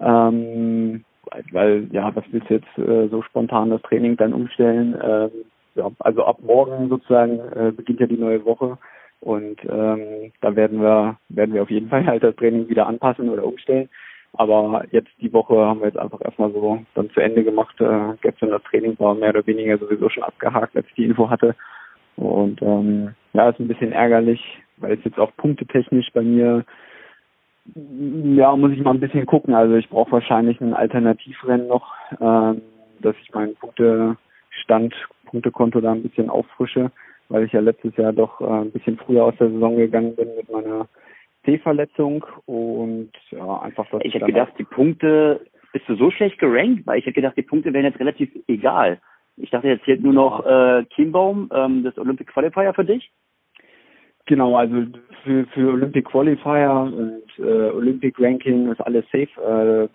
Ähm, weil, ja, was willst du jetzt äh, so spontan das Training dann umstellen? Ähm, ja, also ab morgen sozusagen äh, beginnt ja die neue Woche und ähm, da werden wir werden wir auf jeden Fall halt das Training wieder anpassen oder umstellen. Aber jetzt die Woche haben wir jetzt einfach erstmal so dann zu Ende gemacht. Äh, gestern das Training war mehr oder weniger sowieso schon abgehakt, als ich die Info hatte. Und ähm, ja, ist ein bisschen ärgerlich, weil es jetzt auch punktetechnisch bei mir ja, muss ich mal ein bisschen gucken. Also ich brauche wahrscheinlich ein Alternativrennen noch, ähm, dass ich meinen Punktestand Punktekonto da ein bisschen auffrische, weil ich ja letztes Jahr doch äh, ein bisschen früher aus der Saison gegangen bin mit meiner C-Verletzung und ja, einfach das. Ich hätte gedacht, die Punkte, bist du so schlecht gerankt? Weil ich hätte gedacht, die Punkte wären jetzt relativ egal. Ich dachte, jetzt zählt nur noch äh, Kimbaum, ähm, das Olympic Qualifier für dich. Genau, also für, für Olympic Qualifier und äh, Olympic Ranking ist alles safe. Äh,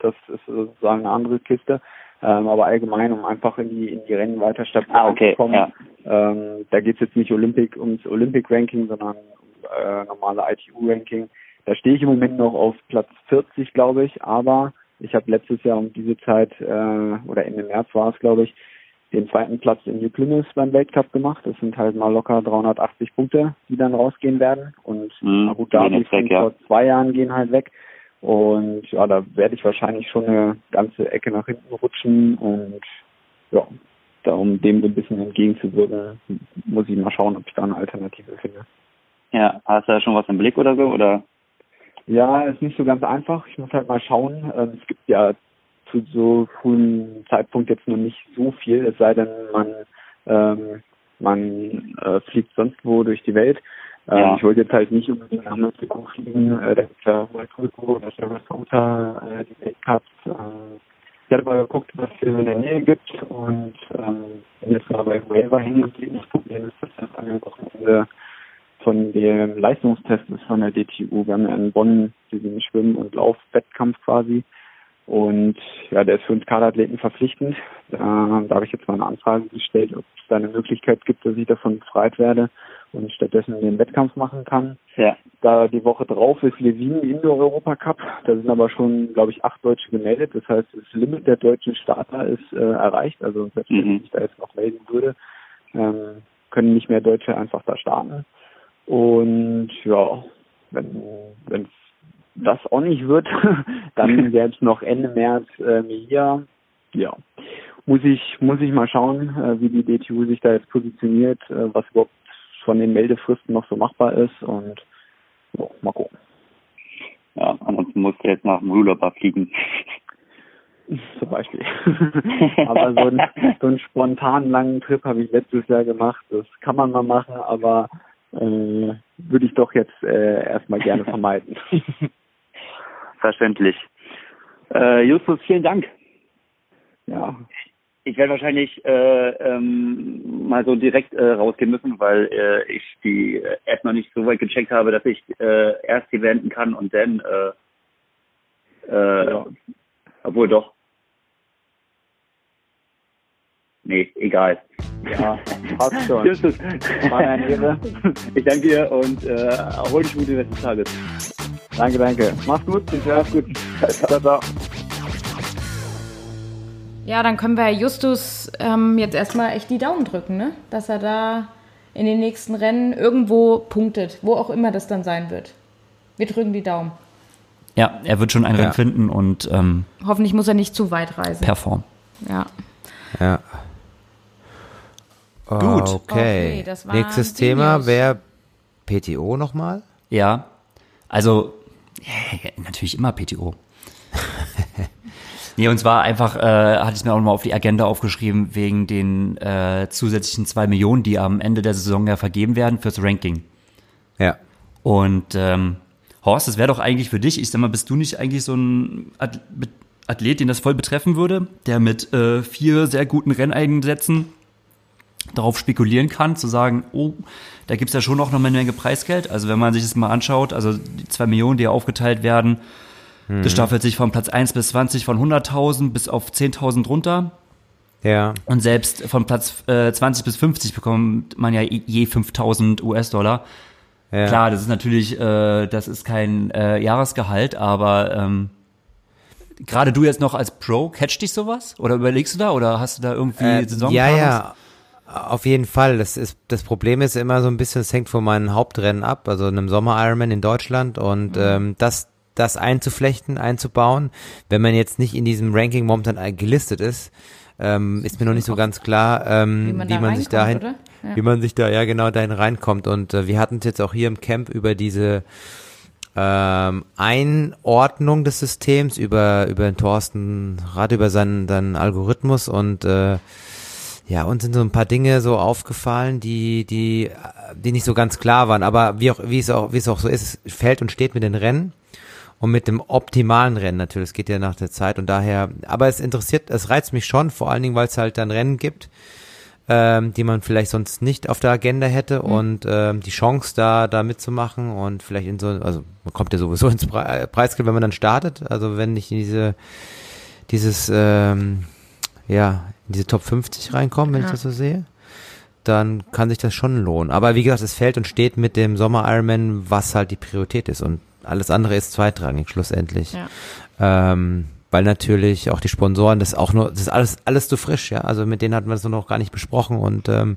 das ist sozusagen eine andere Kiste ähm, aber allgemein, um einfach in die in die Rennen weiter stabil ah, okay, zu kommen. Ja. Ähm, da geht es jetzt nicht Olympic ums Olympic Ranking, sondern äh, normale ITU Ranking. Da stehe ich im Moment noch auf Platz 40, glaube ich, aber ich habe letztes Jahr um diese Zeit äh, oder Ende März war es, glaube ich, den zweiten Platz in New Plymouth beim Weltcup gemacht. Das sind halt mal locker 380 Punkte, die dann rausgehen werden. Und mhm, Abu Dhabi von ja. vor zwei Jahren gehen halt weg. Und ja, da werde ich wahrscheinlich schon eine ganze Ecke nach hinten rutschen und ja, da um dem so ein bisschen entgegenzuwirken, muss ich mal schauen, ob ich da eine Alternative finde. Ja, hast du da schon was im Blick oder so, oder? Ja, ist nicht so ganz einfach. Ich muss halt mal schauen. Ähm, es gibt ja zu so frühen Zeitpunkt jetzt noch nicht so viel, es sei denn, man ähm, man äh, fliegt sonst wo durch die Welt. Ähm, ja. Ich wollte jetzt halt nicht unbedingt nach Mexiko fliegen, äh, da ist ja Puerto da ist ja äh, die Weltcups. Äh, ich hatte mal geguckt, was es in der Nähe gibt und ähm, bin jetzt mal bei Huelva hingeblieben. Das Problem ist, dass das am Wochenende von dem Leistungstest ist von der DTU. Wir haben ja in Bonn diesen Schwimm- und Laufwettkampf quasi. Und ja, der ist für uns Kaderathleten verpflichtend. Da, da habe ich jetzt mal eine Anfrage gestellt, ob es da eine Möglichkeit gibt, dass ich davon befreit werde und stattdessen den Wettkampf machen kann. Ja. Da die Woche drauf ist Levin Indoor Europa Cup. Da sind aber schon, glaube ich, acht Deutsche gemeldet. Das heißt, das Limit der deutschen Starter ist äh, erreicht. Also selbst wenn mhm. ich da jetzt noch melden würde, ähm, können nicht mehr Deutsche einfach da starten. Und ja, wenn wenn das auch nicht wird, (laughs) dann (laughs) selbst noch Ende März äh, hier, ja, muss ich muss ich mal schauen, äh, wie die DTU sich da jetzt positioniert, äh, was überhaupt von den Meldefristen noch so machbar ist und so, mal gucken. Ja, ansonsten musst du jetzt nach Rulaba fliegen. (laughs) Zum Beispiel. (laughs) aber so, ein, so einen spontanen langen Trip habe ich letztes Jahr gemacht. Das kann man mal machen, aber äh, würde ich doch jetzt äh, erstmal gerne (laughs) vermeiden. Verständlich. Äh, Justus, vielen Dank. Ja. Ich werde wahrscheinlich äh, ähm, mal so direkt äh, rausgehen müssen, weil äh, ich die App noch nicht so weit gecheckt habe, dass ich äh, erst die wenden kann und dann äh, äh, ja. obwohl doch. Nee, egal. Ja, passt schon. Justus. War eine Ehre. Ich danke dir und äh, hol dich gut den des Tages. Danke, danke. Mach's gut. Mach's gut. Ciao, ciao. Ja, dann können wir Justus ähm, jetzt erstmal echt die Daumen drücken, ne? dass er da in den nächsten Rennen irgendwo punktet, wo auch immer das dann sein wird. Wir drücken die Daumen. Ja, er wird schon ein ja. Rennen finden und ähm, hoffentlich muss er nicht zu weit reisen. Perform. Ja. Ja. Gut. Okay. Okay, das war Nächstes Thema wäre PTO nochmal. Ja, also ja, natürlich immer PTO. Nee, und zwar einfach, äh, hatte ich mir auch mal auf die Agenda aufgeschrieben, wegen den äh, zusätzlichen zwei Millionen, die am Ende der Saison ja vergeben werden fürs Ranking. Ja. Und ähm, Horst, das wäre doch eigentlich für dich, ich sag mal, bist du nicht eigentlich so ein Ath- Athlet, den das voll betreffen würde, der mit äh, vier sehr guten Renneinsätzen darauf spekulieren kann, zu sagen, oh, da gibt's ja schon noch eine Menge Preisgeld. Also wenn man sich das mal anschaut, also die zwei Millionen, die ja aufgeteilt werden, das staffelt sich von Platz 1 bis 20 von 100.000 bis auf 10.000 runter. Ja. Und selbst von Platz äh, 20 bis 50 bekommt man ja je 5.000 US-Dollar. ja. Klar, das ist natürlich, äh, das ist kein äh, Jahresgehalt, aber ähm, gerade du jetzt noch als Pro, catch dich sowas? Oder überlegst du da? Oder hast du da irgendwie Äh, Saison? ja, ja. Auf jeden Fall. Das ist das Problem ist immer so ein bisschen, es hängt von meinen Hauptrennen ab, also einem Sommer Ironman in Deutschland und Mhm. ähm, das das einzuflechten, einzubauen, wenn man jetzt nicht in diesem Ranking momentan gelistet ist, ähm, ist mir noch nicht so ganz klar, ähm, Wie man wie man sich dahin? Ja. wie man sich da ja genau dahin reinkommt. Und äh, wir hatten es jetzt auch hier im Camp über diese ähm, Einordnung des Systems, über über den Thorsten Rad, über seinen, seinen Algorithmus und äh, ja, uns sind so ein paar Dinge so aufgefallen, die, die, die nicht so ganz klar waren. Aber wie auch, wie es auch, wie es auch so ist, fällt und steht mit den Rennen und mit dem optimalen Rennen natürlich. Es geht ja nach der Zeit und daher, aber es interessiert, es reizt mich schon, vor allen Dingen, weil es halt dann Rennen gibt, ähm, die man vielleicht sonst nicht auf der Agenda hätte und ähm, die Chance da, da mitzumachen und vielleicht in so, also man kommt ja sowieso ins Pre äh, Preisgeld, wenn man dann startet. Also wenn ich in diese, dieses, ähm, ja, in diese Top 50 reinkommen, wenn Ja. ich das so sehe, dann kann sich das schon lohnen. Aber wie gesagt, es fällt und steht mit dem Sommer Ironman, was halt die Priorität ist und alles andere ist zweitrangig schlussendlich. Ja. Ähm, weil natürlich auch die Sponsoren, das ist auch nur, das ist alles, alles zu frisch, ja. Also mit denen hatten wir das noch gar nicht besprochen und ähm,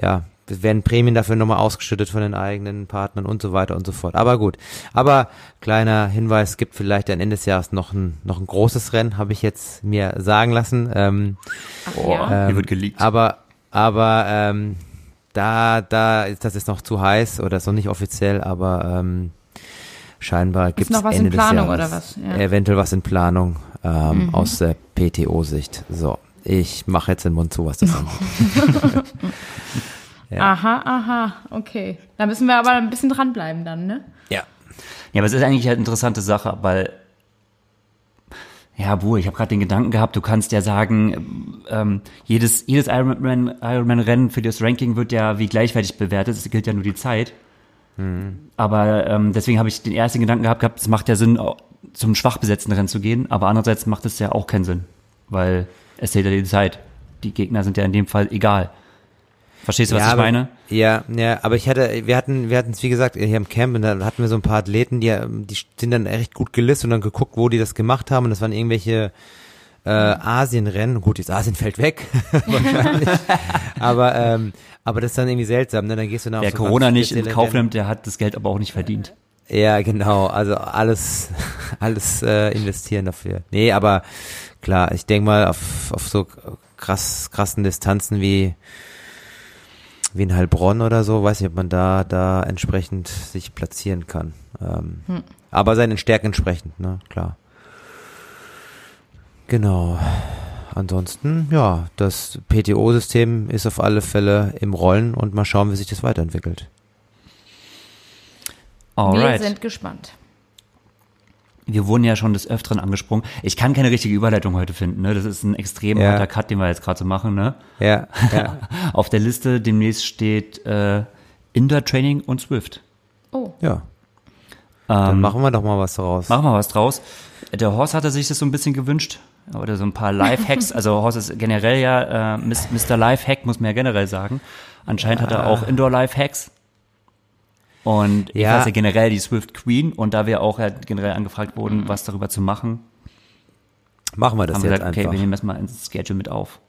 ja, es werden Prämien dafür nochmal ausgeschüttet von den eigenen Partnern und so weiter und so fort. Aber gut. Aber kleiner Hinweis, es gibt vielleicht am Ende des Jahres noch ein, noch ein großes Rennen, habe ich jetzt mir sagen lassen. Ähm, Ach, ja. Hier wird geleakt. aber, aber ähm, da, da ist das ist noch zu heiß oder ist noch nicht offiziell, aber ähm, scheinbar gibt es noch was in Ende des Planung Jahres oder was? Ja. eventuell was in Planung ähm, Mhm. aus der PTO-Sicht. So, ich mache jetzt den Mund zu, was das (laughs) angeht. Ja. (laughs) Aha, aha, okay. Da müssen wir aber ein bisschen dranbleiben dann, ne? ja. Ja, aber es ist eigentlich halt eine interessante Sache, weil ja, Buh, ich habe gerade den Gedanken gehabt, du kannst ja sagen, ähm, jedes, jedes Ironman- Ironman-Rennen für das Ranking wird ja wie gleichwertig bewertet, es gilt ja nur die Zeit. Aber ähm, deswegen habe ich den ersten Gedanken gehabt, gehabt, es macht ja Sinn, zum schwach besetzten Rennen zu gehen, aber andererseits macht es ja auch keinen Sinn, weil es zählt ja die Zeit. Die Gegner sind ja in dem Fall egal. Verstehst du, was ja, ich aber, meine? Ja, ja, aber ich hatte, wir hatten, wir hatten es wie gesagt hier im Camp und da hatten wir so ein paar Athleten, die, die sind dann echt gut gelistet und dann geguckt, wo die das gemacht haben und das waren irgendwelche äh, Asienrennen. Gut, jetzt Asien fällt weg (laughs) wahrscheinlich, aber ähm, aber das ist dann irgendwie seltsam, ne? Dann gehst du nach Wer so Corona nicht in Kauf nimmt, der hat das Geld aber auch nicht verdient. Ja, genau. Also alles, (laughs) alles äh, investieren dafür. Nee, aber klar, ich denke mal auf, auf so krass, krassen Distanzen wie wie in Heilbronn oder so, weiß nicht, ob man da da entsprechend sich platzieren kann. Ähm, Aber seinen Stärken entsprechend, ne, klar. Genau. Ansonsten, ja, das PTO-System ist auf alle Fälle im Rollen und mal schauen, wie sich das weiterentwickelt. Alright. Wir sind gespannt. Wir wurden ja schon des Öfteren angesprungen. Ich kann keine richtige Überleitung heute finden. Ne? Das ist ein extrem Ja. harter Cut, den wir jetzt gerade so machen. Ne? Ja, ja, (laughs) Auf der Liste demnächst steht äh, Indoor Training und Swift. Oh, ja. Dann Ähm, machen wir doch mal was draus. Machen wir was draus. Der Horst hatte sich das so ein bisschen gewünscht. Oder so ein paar Live-Hacks. Also Horst ist generell ja äh, Mr. Live-Hack, muss man ja generell sagen. Anscheinend hat er auch Indoor-Live-Hacks. Und ich Ja. weiß ja generell die Swift Queen. Und da wir auch ja generell angefragt wurden, was darüber zu machen, Machen wir das haben wir jetzt gesagt, okay, einfach. wir nehmen das mal ins Schedule mit auf.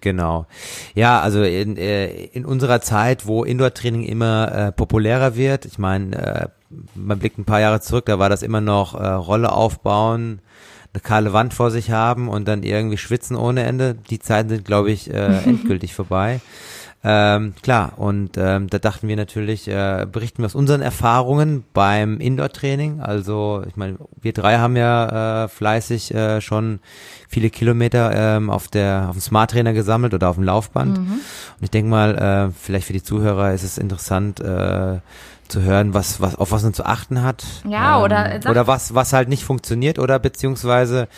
Genau. Ja, also in, äh, in unserer Zeit, wo Indoor-Training immer äh, populärer wird, ich meine, äh, man blickt ein paar Jahre zurück, da war das immer noch äh, Rolle aufbauen, eine kahle Wand vor sich haben und dann irgendwie schwitzen ohne Ende. Die Zeiten sind, glaube ich, äh, (laughs) endgültig vorbei. Ähm, klar, und ähm, da dachten wir natürlich, äh, berichten wir aus unseren Erfahrungen beim Indoor-Training. Also ich meine, wir drei haben ja äh, fleißig äh, schon viele Kilometer ähm, auf der auf dem Smart Trainer gesammelt oder auf dem Laufband. Mhm. Und ich denke mal, äh, vielleicht für die Zuhörer ist es interessant äh, zu hören, was was auf was man zu achten hat. Ja, ähm, oder oder was was halt nicht funktioniert oder beziehungsweise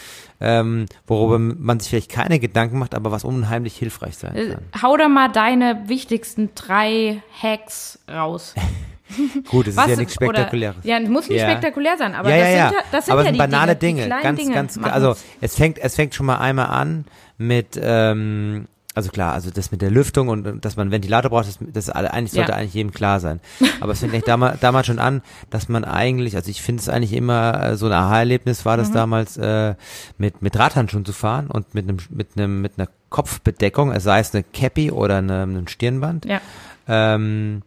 ähm, worüber man sich vielleicht keine Gedanken macht, aber was unheimlich hilfreich sein äh, kann. Hau da mal deine wichtigsten drei Hacks raus. (laughs) Gut, es ist ja nichts Spektakuläres. Oder, ja, es muss nicht ja. spektakulär sein, aber ja, das, ja, sind ja, das sind aber ja sind die banale Dinge, Dinge, ganz, Dinge ganz, also es fängt, es fängt schon mal einmal an mit ähm, also klar, also das mit der Lüftung und dass man einen Ventilator braucht, das, das eigentlich sollte ja. eigentlich jedem klar sein. (laughs) Aber es fängt eigentlich damals, damals schon an, dass man eigentlich, also ich finde es eigentlich immer äh, so ein Aha-Erlebnis war das mhm. damals äh, mit mit Radhandschuhen zu fahren und mit einem mit einem mit einer Kopfbedeckung, sei es eine Cappy oder eine, ein Stirnband. Ja. Ähm,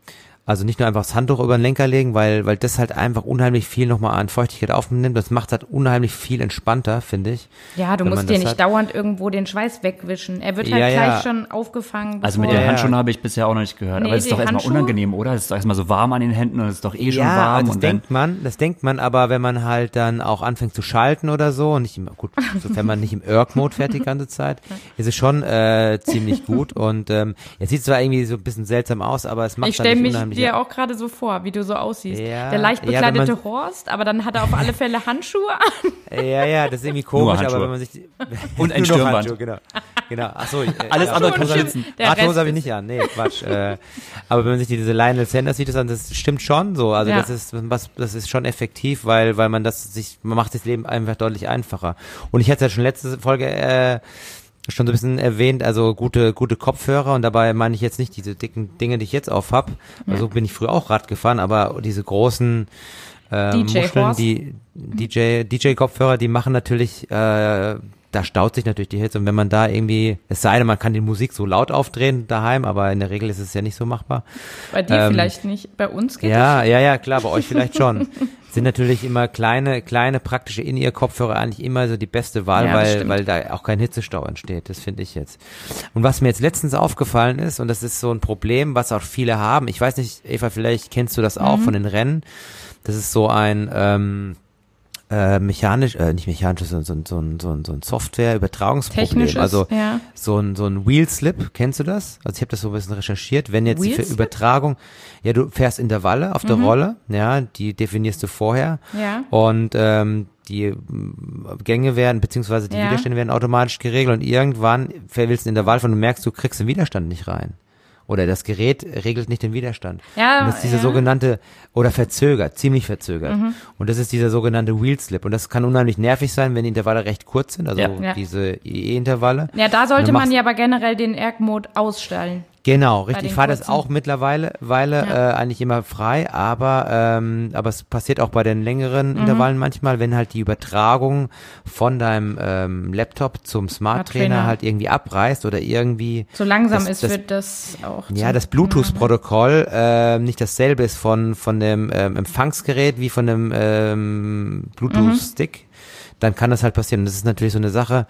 also nicht nur einfach das Handtuch über den Lenker legen, weil, weil das halt einfach unheimlich viel nochmal an Feuchtigkeit aufnimmt. Das macht halt unheimlich viel entspannter, finde ich. Ja, du musst dir nicht hat. dauernd irgendwo den Schweiß wegwischen. Er wird halt ja, gleich ja. schon aufgefangen. Also mit den Handschuhen habe ich bisher auch noch nicht gehört. Nee, aber es ist doch erstmal unangenehm, oder? Es ist doch erstmal so warm an den Händen und es ist doch eh schon ja, warm. das denkt man, das denkt man, aber wenn man halt dann auch anfängt zu schalten oder so, und nicht immer, gut, sofern man nicht im Irk-Mode fährt die ganze Zeit, (laughs) ist es schon äh, ziemlich gut. Und ähm, es sieht zwar irgendwie so ein bisschen seltsam aus, aber es macht dann nicht unheimlich dir auch gerade so vor, wie du so aussiehst. Ja, der leicht bekleidete ja, Horst, aber dann hat er auf alle (laughs) Fälle Handschuhe an. Ja, ja, das ist irgendwie komisch, aber wenn man sich (laughs) und ein (laughs) Stirnband. Genau, genau. Ach so, äh, alles ja, andere kann schützen. Radhose habe ich nicht an. Nee, Quatsch. äh, aber wenn man sich diese Lionel Sanders Videos an, das stimmt schon so. Also ja. das ist was, das ist schon effektiv, weil weil man das sich man macht das Leben einfach deutlich einfacher. Und ich hatte ja schon letzte Folge äh, schon so ein bisschen erwähnt, also gute, gute Kopfhörer und dabei meine ich jetzt nicht diese dicken Dinge, die ich jetzt auf hab. Also bin ich früher auch Rad gefahren, aber diese großen äh, DJ Muscheln, Horst. die DJ, DJ-Kopfhörer, die machen natürlich, äh, da staut sich natürlich die Hitze und wenn man da irgendwie, es sei denn, man kann die Musik so laut aufdrehen daheim, aber in der Regel ist es ja nicht so machbar. Bei dir ähm, vielleicht nicht, bei uns geht Ja, das? ja, ja, klar, bei euch vielleicht schon. (laughs) sind natürlich immer kleine, kleine praktische In-Ear-Kopfhörer eigentlich immer so die beste Wahl, ja, weil, weil da auch kein Hitzestau entsteht. Das finde ich jetzt. Und was mir jetzt letztens aufgefallen ist, und das ist so ein Problem, was auch viele haben, ich weiß nicht, Eva, vielleicht kennst du das auch mhm. von den Rennen. Das ist so ein, ähm, äh, mechanisch, äh, nicht mechanisch, sondern so, so, so, so ein Software-Übertragungsproblem. Also ja. so ein so ein Wheel Slip, kennst du das? Also ich habe das so ein bisschen recherchiert. Wenn jetzt für Übertragung, ja, du fährst Intervalle auf der mhm. Rolle, ja, die definierst du vorher. Ja. Und ähm, die Gänge werden, beziehungsweise die ja. Widerstände werden automatisch geregelt und irgendwann willst du in der Wahl von, du merkst, du kriegst den Widerstand nicht rein oder das Gerät regelt nicht den Widerstand. Ja, und das ist dieser ja. sogenannte, oder verzögert, ziemlich verzögert. Mhm. Und das ist dieser sogenannte Wheel Slip. Und das kann unheimlich nervig sein, wenn die Intervalle recht kurz sind, also ja. diese IE-Intervalle. Ja, da sollte man ja aber generell den Erg-Mode ausstellen. Genau, richtig. Ich fahre das auch mittlerweile Weile, ja. äh, eigentlich immer frei, aber ähm, aber es passiert auch bei den längeren mhm. Intervallen manchmal, wenn halt die Übertragung von deinem ähm, Laptop zum Smart Trainer halt irgendwie abreißt oder irgendwie so langsam das, ist, das, wird das auch. Ja, das Bluetooth-Protokoll äh, nicht dasselbe ist von von dem ähm, Empfangsgerät wie von dem ähm, Bluetooth-Stick. Mhm dann kann das halt passieren. Und das ist natürlich so eine Sache,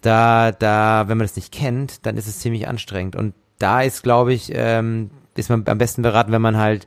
da, da, wenn man das nicht kennt, dann ist es ziemlich anstrengend. Und da ist, glaube ich, ähm, ist man am besten beraten, wenn man halt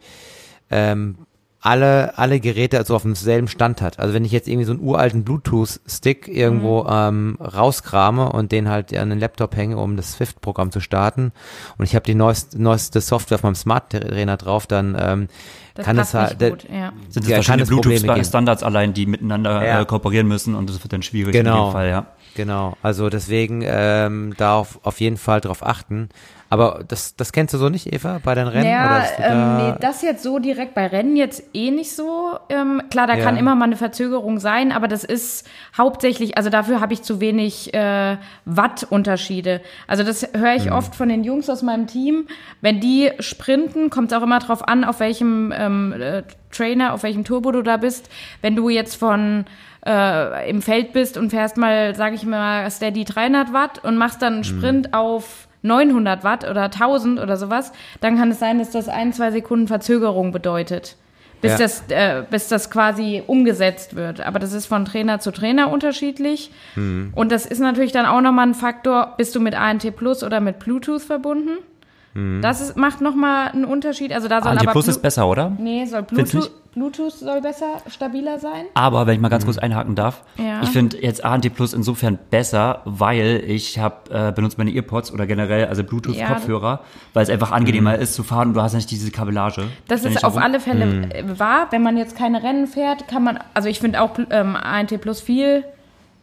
ähm, alle, alle Geräte also auf demselben Stand hat. Also wenn ich jetzt irgendwie so einen uralten Bluetooth-Stick irgendwo mhm. ähm, rauskrame und den halt an den Laptop hänge, um das Swift-Programm zu starten und ich habe die neueste, neueste Software auf meinem Smart-Trainer drauf, dann ähm, das kann es halt, gut, ja. sind das ja, verschiedene Bluetooth-Standards allein, die miteinander ja. äh, kooperieren müssen und das wird dann schwierig genau. in dem Fall, ja. Genau, also deswegen ähm, da auf, auf jeden Fall drauf achten. Aber das, das kennst du so nicht, Eva, bei den Rennen? Ja, naja, ähm, da nee, das jetzt so direkt bei Rennen jetzt eh nicht so. Ähm, klar, da ja. kann immer mal eine Verzögerung sein, aber das ist hauptsächlich, also dafür habe ich zu wenig äh, Wattunterschiede. Also das höre ich mhm. oft von den Jungs aus meinem Team. Wenn die sprinten, kommt es auch immer drauf an, auf welchem ähm, äh, Trainer, auf welchem Turbo du da bist. Wenn du jetzt von äh, im Feld bist und fährst mal, sage ich mal, Steady 300 Watt und machst dann einen mhm. Sprint mhm. auf 900 Watt oder 1000 oder sowas, dann kann es sein, dass das ein, zwei Sekunden Verzögerung bedeutet. bis, ja. das, äh, bis das quasi umgesetzt wird. Aber das ist von Trainer zu Trainer unterschiedlich. Mhm. Und das ist natürlich dann auch nochmal ein Faktor, bist du mit ANT Plus oder mit Bluetooth verbunden? Mhm. Das ist, macht nochmal einen Unterschied. Also da soll ANT aber Plus ist besser, oder? Nee, soll Bluetooth, Bluetooth soll besser, stabiler sein. Aber wenn ich mal ganz kurz einhaken darf, ja. ich finde jetzt ANT Plus insofern besser, weil ich habe äh, benutzt meine Earpods oder generell also Bluetooth Kopfhörer, ja. weil es einfach angenehmer mhm. ist zu fahren und du hast nicht diese Kabellage. Das ist auf alle Fälle mhm. wahr. Wenn man jetzt keine Rennen fährt, kann man, also ich finde auch ähm, ANT Plus viel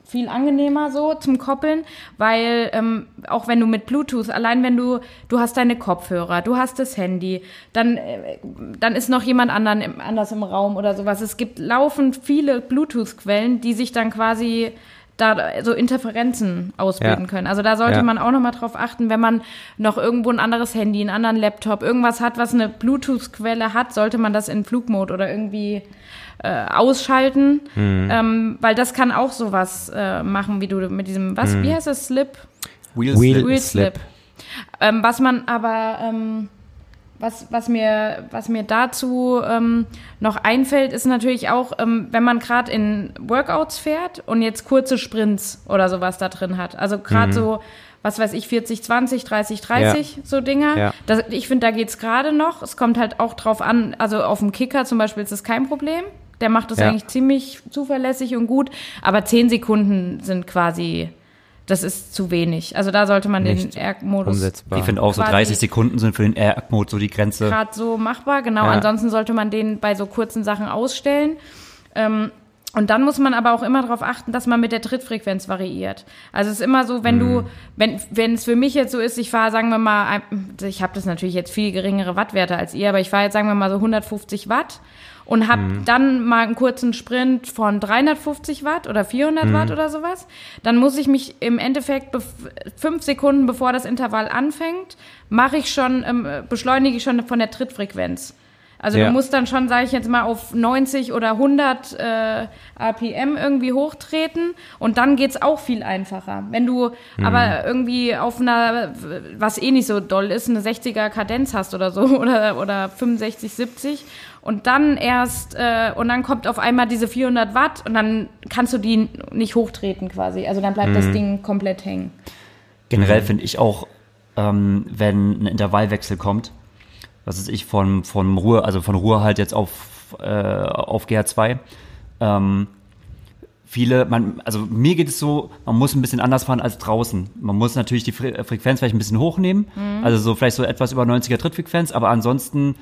viel angenehmer so zum Koppeln, weil ähm, auch wenn du mit Bluetooth, allein wenn du, du hast deine Kopfhörer, du hast das Handy, dann, äh, dann ist noch jemand anderen im, anders im Raum oder sowas. Es gibt laufend viele Bluetooth-Quellen, die sich dann quasi da so Interferenzen ausbilden ja. können. Also da sollte ja. man auch nochmal drauf achten, wenn man noch irgendwo ein anderes Handy, einen anderen Laptop, irgendwas hat, was eine Bluetooth-Quelle hat, sollte man das in Flugmode oder irgendwie äh, ausschalten, mhm. ähm, weil das kann auch sowas äh, machen, wie du mit diesem, was, mhm. wie heißt das, Slip? Wheel, Wheel, Wheel Slip. Slip. Ähm, was man aber, ähm, was, was, mir, was mir dazu ähm, noch einfällt, ist natürlich auch, ähm, wenn man gerade in Workouts fährt und jetzt kurze Sprints oder sowas da drin hat. Also gerade mhm. so, was weiß ich, 40, 20, 30, 30, ja. so Dinger. Ja. Das, ich finde, da geht's gerade noch. Es kommt halt auch drauf an, also auf dem Kicker zum Beispiel ist das kein Problem. Der macht das ja. eigentlich ziemlich zuverlässig und gut. Aber zehn Sekunden sind quasi, das ist zu wenig. Also da sollte man Nicht den Erg-Modus. Ich finde auch so 30 Sekunden sind für den Erg-Mode so die Grenze. Gerade so machbar, genau. Ja. Ansonsten sollte man den bei so kurzen Sachen ausstellen. Ähm, und dann muss man aber auch immer darauf achten, dass man mit der Trittfrequenz variiert. Also es ist immer so, wenn mm. du, wenn wenn es für mich jetzt so ist, ich fahre, sagen wir mal, ich habe das natürlich jetzt viel geringere Wattwerte als ihr, aber ich fahre jetzt, sagen wir mal, so 150 Watt und habe mhm. dann mal einen kurzen Sprint von 350 Watt oder 400 mhm. Watt oder sowas, dann muss ich mich im Endeffekt fünf Sekunden bevor das Intervall anfängt, mache ich schon, ähm, beschleunige ich schon von der Trittfrequenz. Also ja. du musst dann schon, sage ich jetzt mal, auf 90 oder 100 äh, RPM irgendwie hochtreten und dann geht's auch viel einfacher. Wenn du mhm. aber irgendwie auf einer, was eh nicht so doll ist, eine 60er Kadenz hast oder so (laughs) oder, oder 65, 70 und dann erst, äh, und dann kommt auf einmal diese 400 Watt und dann kannst du die nicht hochtreten quasi. Also dann bleibt mhm. das Ding komplett hängen. Generell finde ich auch, ähm, wenn ein Intervallwechsel kommt, was ist ich, von, von Ruhe, also von Ruhe halt jetzt auf, äh, auf GH2. Ähm, viele, man, also mir geht es so, man muss ein bisschen anders fahren als draußen. Man muss natürlich die Fre Frequenz vielleicht ein bisschen hochnehmen, mhm. also so vielleicht so etwas über 90er Trittfrequenz, aber ansonsten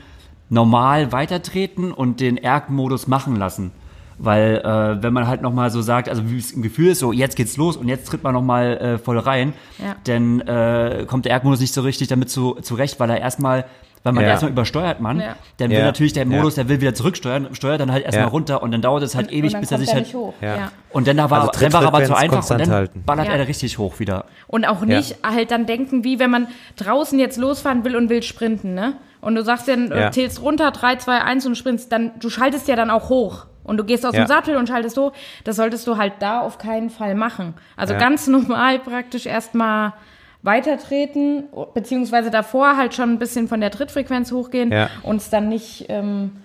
normal weitertreten und den Erg-Modus machen lassen. Weil äh, wenn man halt nochmal so sagt, also wie es im Gefühl ist, so jetzt geht's los und jetzt tritt man nochmal äh, voll rein, ja. dann äh, kommt der Erg-Modus nicht so richtig damit zu, zurecht, weil er erstmal weil man ja. erstmal übersteuert man, ja. dann will ja. natürlich der Modus, der will wieder zurücksteuern, steuert dann halt erstmal runter und dann dauert es halt und, ewig, und bis er sich halt. Hoch. Ja. Und dann, da war, also dann war er aber zu einfach und dann halten. ballert er richtig hoch wieder. Und auch nicht halt dann denken, wie wenn man draußen jetzt losfahren will und will sprinten, ne? Und du sagst dann, ja. zählst runter, 3, 2, 1 und sprintst, dann, du schaltest ja dann auch hoch. Und du gehst aus dem Sattel und schaltest hoch. Das solltest du halt da auf keinen Fall machen. Also ganz normal praktisch erstmal weitertreten, beziehungsweise davor halt schon ein bisschen von der Trittfrequenz hochgehen ja. und es dann nicht, ähm,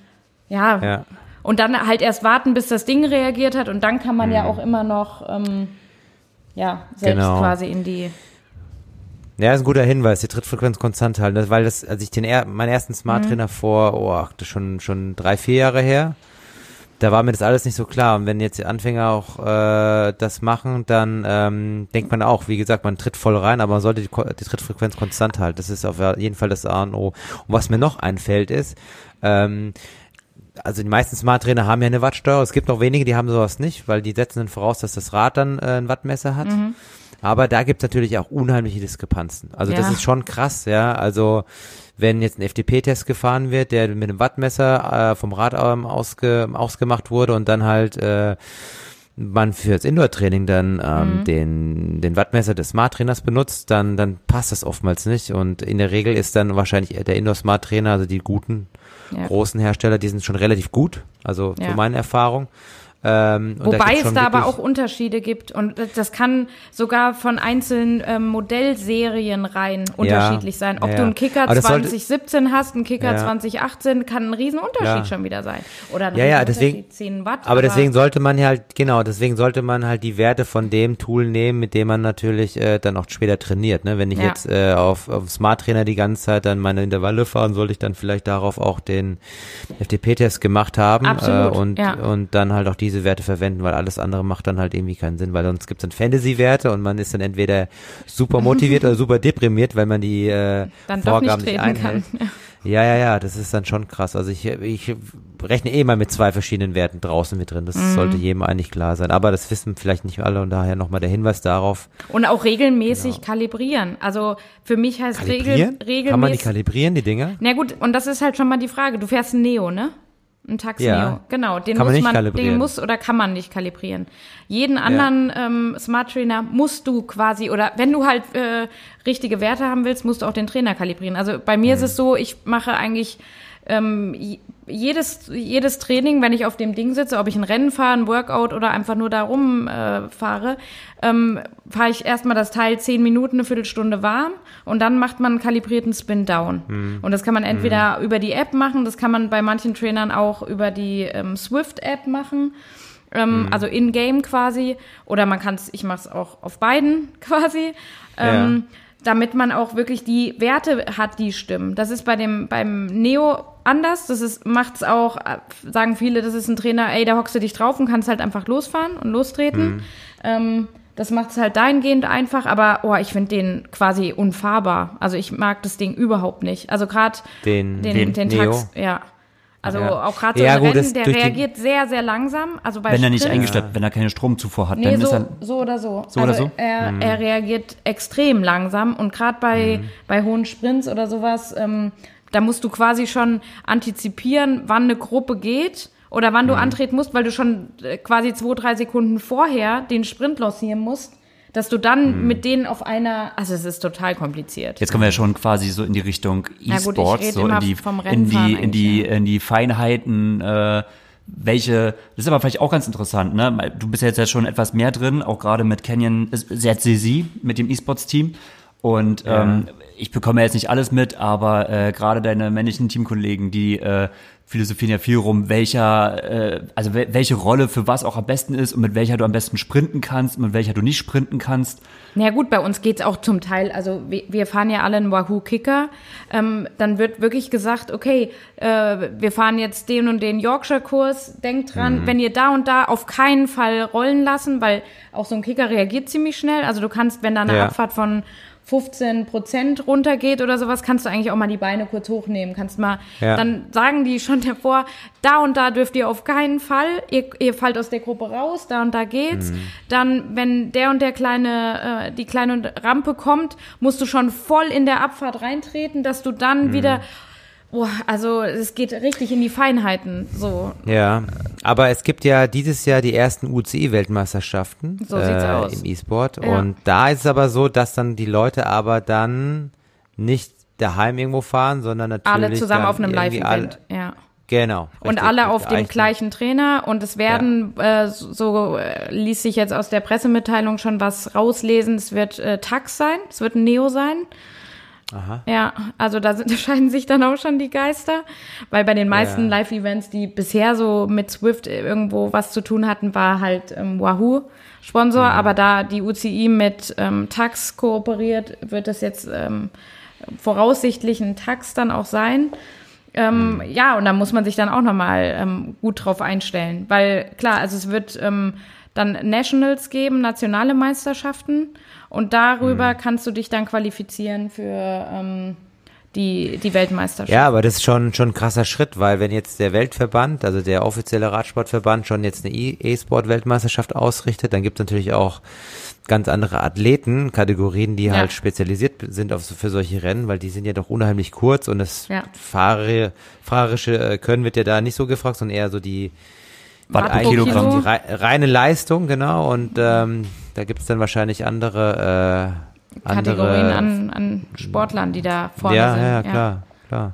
ja, ja, und dann halt erst warten, bis das Ding reagiert hat und dann kann man mhm. ja auch immer noch, ähm, ja, selbst genau. quasi in die ja, ist ein guter Hinweis, die Trittfrequenz konstant halten, weil das, als ich den, meinen ersten Smart Trainer mhm. vor, oh, das schon, schon drei, vier Jahre her, da war mir das alles nicht so klar. Und wenn jetzt die Anfänger auch äh, das machen, dann ähm, denkt man auch, wie gesagt, man tritt voll rein, aber man sollte die, die Trittfrequenz konstant halten. Das ist auf jeden Fall das A und O. Und was mir noch einfällt ist, ähm, also die meisten Smart Trainer haben ja eine Wattsteuer. Es gibt noch wenige, die haben sowas nicht, weil die setzen dann voraus, dass das Rad dann äh, ein Wattmesser hat. Mhm. Aber da gibt's natürlich auch unheimliche Diskrepanzen. Also ja. das ist schon krass, ja. Also wenn jetzt ein FDP-Test gefahren wird, der mit einem Wattmesser äh, vom Rad ähm, ausge, ausgemacht wurde und dann halt äh, man für das Indoor-Training dann ähm, mhm. den, den Wattmesser des Smart-Trainers benutzt, dann, dann passt das oftmals nicht. Und in der Regel ist dann wahrscheinlich der Indoor-Smart-Trainer, also die guten, ja. großen Hersteller, die sind schon relativ gut, also ja. für meine Erfahrung. Ähm, Wobei es da aber auch Unterschiede gibt und das kann sogar von einzelnen ähm, Modellserien rein unterschiedlich ja, sein. Ob ja. du einen Kicker 2017 hast, einen Kicker ja. 2018, kann ein Riesenunterschied schon wieder sein. Oder ein ja, ja, deswegen, 10 Watt. Aber, aber, deswegen sollte man halt, genau, deswegen sollte man halt die Werte von dem Tool nehmen, mit dem man natürlich äh, dann auch später trainiert. Ne? Wenn ich jetzt äh, auf, auf Smart Trainer die ganze Zeit dann meine Intervalle fahren, sollte ich dann vielleicht darauf auch den FTP-Test gemacht haben äh, und, und dann halt auch die diese Werte verwenden, weil alles andere macht dann halt irgendwie keinen Sinn, weil sonst gibt es dann Fantasy-Werte und man ist dann entweder super motiviert (laughs) oder super deprimiert, weil man die äh, dann Vorgaben nicht, nicht einhält. Kann. Ja, ja, ja, das ist dann schon krass. Also ich, ich rechne eh mal mit zwei verschiedenen Werten draußen mit drin. Das mhm. sollte jedem eigentlich klar sein. Aber das wissen vielleicht nicht alle und daher nochmal der Hinweis darauf. Und auch regelmäßig genau. kalibrieren. Also für mich heißt regel, regelmäßig. Kann man die kalibrieren, die Dinger? Na gut, und das ist halt schon mal die Frage. Du fährst ein Neo, ne? Ein Taxi ja. Genau, den kann muss man, man den muss oder kann man nicht kalibrieren. Jeden anderen ja. ähm, Smart Trainer musst du quasi oder wenn du halt äh, richtige Werte haben willst, musst du auch den Trainer kalibrieren. Also bei mir mhm. ist es so, ich mache eigentlich ähm, jedes, jedes Training, wenn ich auf dem Ding sitze, ob ich ein Rennen fahre, ein Workout oder einfach nur da rumfahre, äh, fahre, ähm, fahre ich erstmal das Teil zehn Minuten, eine Viertelstunde warm und dann macht man einen kalibrierten Spin down. Mhm. Und das kann man entweder mhm. über die App machen, das kann man bei manchen Trainern auch über die ähm, Swift-App machen. Ähm, mhm. Also in-game quasi. Oder man kann es, ich mache es auch auf beiden (laughs) quasi. Ähm, ja damit man auch wirklich die Werte hat, die stimmen. Das ist bei dem beim Neo anders. Das ist macht's auch sagen viele, das ist ein Trainer, ey, da hockst du dich drauf und kannst halt einfach losfahren und lostreten. Mhm. Ähm, das macht es halt dahingehend einfach, aber oh, ich finde den quasi unfahrbar. Also ich mag das Ding überhaupt nicht. Also gerade den, den, den, den Tax, ja. Also ja. auch gerade so ja, gut, Rennen, der reagiert sehr, sehr langsam. Also bei wenn er nicht eingestellt, ja. wenn er keine Stromzufuhr hat, nee, dann so, ist er so oder so. So also oder so. Er, mhm. er reagiert extrem langsam und gerade bei mhm. bei hohen Sprints oder sowas, ähm, da musst du quasi schon antizipieren, wann eine Gruppe geht oder wann du mhm. antreten musst, weil du schon äh, quasi zwei, drei Sekunden vorher den Sprint lancieren musst dass du dann mhm. mit denen auf einer, also es ist total kompliziert. Jetzt kommen wir ja schon quasi so in die Richtung E-Sports, so in die, in die, in die, in die Feinheiten, äh, welche, das ist aber vielleicht auch ganz interessant, ne? Du bist ja jetzt ja schon etwas mehr drin, auch gerade mit Canyon ZCZ, mit dem E-Sports-Team. Und ja. ähm, ich bekomme jetzt nicht alles mit, aber äh, gerade deine männlichen Teamkollegen, die äh, philosophieren ja viel rum, welcher, äh, also welche Rolle für was auch am besten ist und mit welcher du am besten sprinten kannst und mit welcher du nicht sprinten kannst. Na ja, gut, bei uns geht's auch zum Teil, also wir, wir fahren ja alle einen Wahoo Kicker, ähm, dann wird wirklich gesagt, okay, äh, wir fahren jetzt den und den Yorkshire-Kurs, denkt dran, mhm. wenn ihr da und da auf keinen Fall rollen lassen, weil auch so ein Kicker reagiert ziemlich schnell, also du kannst, wenn da eine ja. Abfahrt von 15 Prozent runtergeht oder sowas, kannst du eigentlich auch mal die Beine kurz hochnehmen. Kannst mal, ja. dann sagen die schon davor, da und da dürft ihr auf keinen Fall, ihr, ihr fallt aus der Gruppe raus, da und da geht's. Mhm. Dann, wenn der und der kleine, äh, die kleine Rampe kommt, musst du schon voll in der Abfahrt reintreten, dass du dann mhm. wieder Boah, also es geht richtig in die Feinheiten. So. Ja, aber es gibt ja dieses Jahr die ersten UCI-Weltmeisterschaften so äh, im E-Sport. Ja. Und da ist es aber so, dass dann die Leute aber dann nicht daheim irgendwo fahren, sondern natürlich. Alle zusammen auf einem Live-Event, ja. Genau. Richtig, und alle auf dem gleichen Trainer und es werden, ja. äh, so äh, ließ sich jetzt aus der Pressemitteilung schon was rauslesen, es wird äh, Tax sein, es wird ein Neo sein. Aha. Ja, also da sind, (laughs) scheiden sich dann auch schon die Geister, weil bei den meisten ja. Live-Events, die bisher so mit Swift irgendwo was zu tun hatten, war halt ähm, Wahoo Sponsor, mhm. aber da die UCI mit ähm, Tax kooperiert, wird das jetzt ähm, voraussichtlich ein Tax dann auch sein. Ähm, mhm. Ja, und da muss man sich dann auch nochmal ähm, gut drauf einstellen, weil klar, also es wird ähm, dann Nationals geben, nationale Meisterschaften. Und darüber mhm. kannst du dich dann qualifizieren für ähm, die, die Weltmeisterschaft. Ja, aber das ist schon, schon ein krasser Schritt, weil wenn jetzt der Weltverband, also der offizielle Radsportverband schon jetzt eine E-Sport-Weltmeisterschaft ausrichtet, dann gibt es natürlich auch ganz andere Athleten, Kategorien, die ja. halt spezialisiert sind auf, für solche Rennen, weil die sind ja doch unheimlich kurz und das ja. Fahrer, fahrerische äh, Können wird ja da nicht so gefragt, sondern eher so die, Watt pro Kilogramm. Die reine Leistung, genau. Und ähm, da gibt es dann wahrscheinlich andere, äh, Kategorien an, an Sportlern, die da vorne ja, sind. Ja, klar, klar.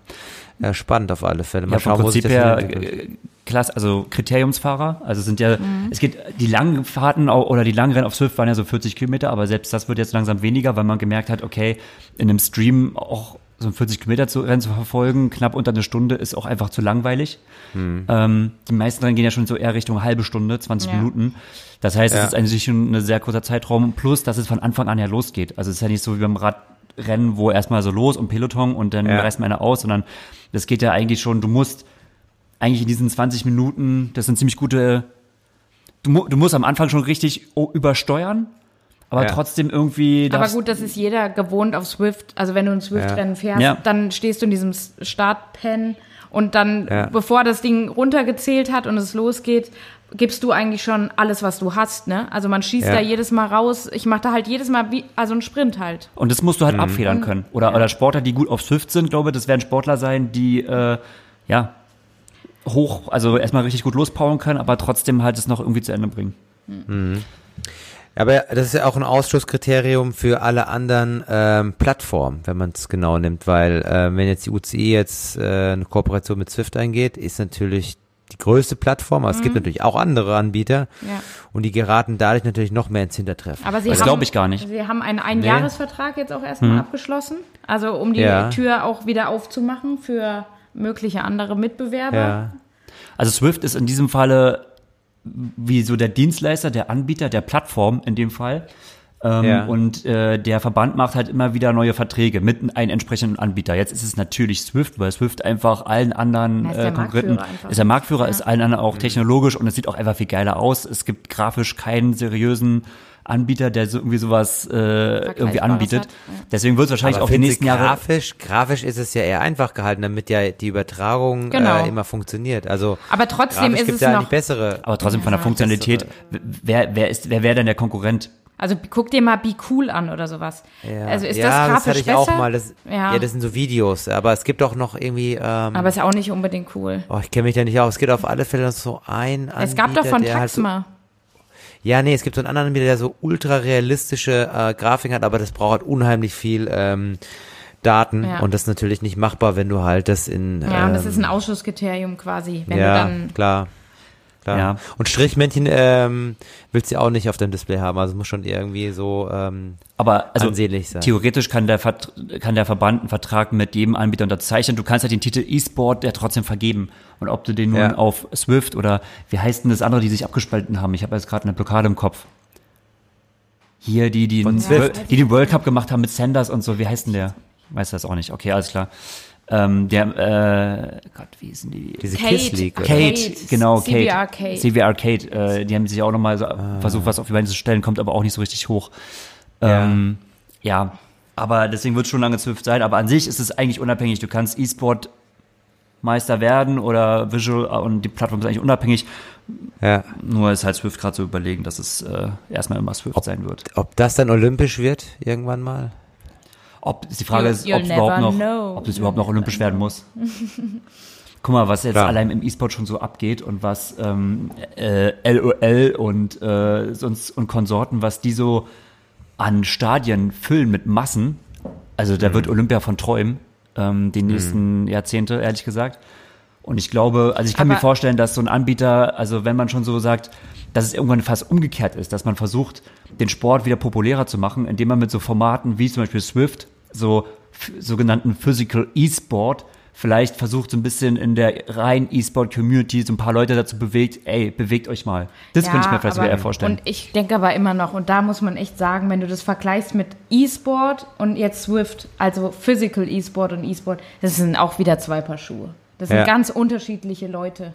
Ja, spannend auf alle Fälle. Mal ja, schauen, vom Prinzip her äh, Klasse, also Kriteriumsfahrer. Also sind ja, mhm. es geht, die langen Fahrten oder die langen Rennen auf Swift waren ja so 40 Kilometer, aber selbst das wird jetzt langsam weniger, weil man gemerkt hat, okay, in einem Stream auch so ein 40 Kilometer zu, Rennen zu verfolgen, knapp unter eine Stunde, ist auch einfach zu langweilig. Mhm. Ähm, die meisten Rennen gehen ja schon so eher Richtung halbe Stunde, 20 ja. Minuten. Das heißt, ja. es ist eigentlich schon ein sehr kurzer Zeitraum, plus, dass es von Anfang an ja losgeht. Also es ist ja nicht so wie beim Radrennen, wo erstmal so los und Peloton und dann ja. reißt man einer aus, sondern das geht ja eigentlich schon, du musst eigentlich in diesen 20 Minuten, das sind ziemlich gute, du, du musst am Anfang schon richtig übersteuern, aber ja. trotzdem irgendwie. Aber gut, das ist jeder gewohnt auf Swift. Also wenn du ein Swift-Rennen fährst, ja. dann stehst du in diesem Startpen und dann, ja. bevor das Ding runtergezählt hat und es losgeht, gibst du eigentlich schon alles, was du hast, ne? Also man schießt da jedes Mal raus. Ich mache da halt jedes Mal wie, also einen Sprint halt. Und das musst du halt mhm. abfedern können. Oder, oder Sportler, die gut auf Swift sind, glaube ich, das werden Sportler sein, die, äh, ja, hoch, also erstmal richtig gut lospowern können, aber trotzdem halt es noch irgendwie zu Ende bringen. Mhm. Aber das ist ja auch ein Ausschlusskriterium für alle anderen ähm, Plattformen, wenn man es genau nimmt, weil äh, wenn jetzt die UCI jetzt äh, eine Kooperation mit Swift eingeht, ist natürlich die größte Plattform, aber mhm. es gibt mhm. natürlich auch andere Anbieter ja. und die geraten dadurch natürlich noch mehr ins Hintertreffen. Aber Sie das glaube ich gar nicht. Sie haben einen Einjahresvertrag nee. jetzt auch erstmal mhm. abgeschlossen, also um die ja. Tür auch wieder aufzumachen für mögliche andere Mitbewerber. Ja. Also Swift ist in diesem Falle wie so der Dienstleister, der Anbieter, der Plattform in dem Fall. Ähm, ja. Und äh, der Verband macht halt immer wieder neue Verträge mit einem entsprechenden Anbieter. Jetzt ist es natürlich Swift, weil Swift einfach allen anderen äh, Konkurrenten ist der Marktführer, ja. ist allen anderen auch mhm. technologisch und es sieht auch einfach viel geiler aus. Es gibt grafisch keinen seriösen Anbieter, der so irgendwie sowas äh, irgendwie anbietet. Hat, ja. Deswegen wird es wahrscheinlich Aber auch die nächsten Jahre. Grafisch, grafisch ist es ja eher einfach gehalten, damit ja die Übertragung genau. äh, immer funktioniert. Also aber trotzdem ist es ja noch bessere. Aber trotzdem von der Funktionalität, wer wer ist wer wäre denn der Konkurrent? Also guck dir mal Be Cool an oder sowas. Ja. Also ist ja, das grafisch das hatte ich besser? auch mal. Das, ja. ja, das sind so Videos, aber es gibt auch noch irgendwie. Ähm, aber ist auch nicht unbedingt cool. Oh, ich kenne mich da nicht aus. Es gibt auf alle Fälle so ein. Es gab doch von Taxma. Halt so, ja, nee, es gibt so einen anderen der so ultra realistische äh, Grafiken hat, aber das braucht unheimlich viel ähm, Daten ja. und das ist natürlich nicht machbar, wenn du halt das in. Ja, ähm, und das ist ein ähm, Ausschusskriterium quasi. Wenn ja, du dann klar. Klar. Ja. Und Strichmännchen ähm, willst du auch nicht auf deinem Display haben. Also muss schon irgendwie so ähm, Aber also ansehnlich sein. Theoretisch kann der, Vert kann der Verband einen Vertrag mit jedem Anbieter unterzeichnen. Du kannst ja halt den Titel E-Sport ja trotzdem vergeben. Und ob du den nun ja. auf Swift oder wie heißt denn das andere, die sich abgespalten haben? Ich habe jetzt gerade eine Blockade im Kopf. Hier, die, die, die, die den World Cup gemacht haben mit Sanders und so. Wie heißt denn der? Weiß das auch nicht. Okay, alles klar. Ähm, der, äh, Gott, wie ist denn die? Diese Kate, Kiss League. Kate, Kate, genau, Kate. CVR Kate. CVR Kate, äh, die haben sich auch nochmal so ah. versucht, was auf die Beine zu stellen, kommt aber auch nicht so richtig hoch. Ähm, ja. ja, aber deswegen wird es schon lange Swift sein, aber an sich ist es eigentlich unabhängig. Du kannst E-Sport Meister werden oder Visual und die Plattform ist eigentlich unabhängig. Ja. Nur ist halt Swift gerade so überlegen, dass es äh, erstmal immer Swift ob, sein wird. Ob das dann olympisch wird, irgendwann mal? Ob, die Frage ist, ob es überhaupt noch, ob das überhaupt noch olympisch werden muss. (laughs) Guck mal, was jetzt Klar. allein im E-Sport schon so abgeht und was ähm, äh, LOL und äh, sonst und Konsorten, was die so an Stadien füllen mit Massen. Also da mhm. wird Olympia von träumen, ähm, die mhm. nächsten mhm. Jahrzehnte, ehrlich gesagt. Und ich glaube, also ich kann Aber mir vorstellen, dass so ein Anbieter, also wenn man schon so sagt, dass es irgendwann fast umgekehrt ist, dass man versucht, den Sport wieder populärer zu machen, indem man mit so Formaten wie zum Beispiel Swift, so sogenannten Physical E-Sport, vielleicht versucht so ein bisschen in der rein E-Sport-Community so ein paar Leute dazu bewegt, ey, bewegt euch mal. Das ja, könnte ich mir vielleicht aber, eher vorstellen. Und ich denke aber immer noch, und da muss man echt sagen, wenn du das vergleichst mit E-Sport und jetzt Swift, also Physical E-Sport und E-Sport, das sind auch wieder zwei Paar Schuhe. Das sind ja. ganz unterschiedliche Leute.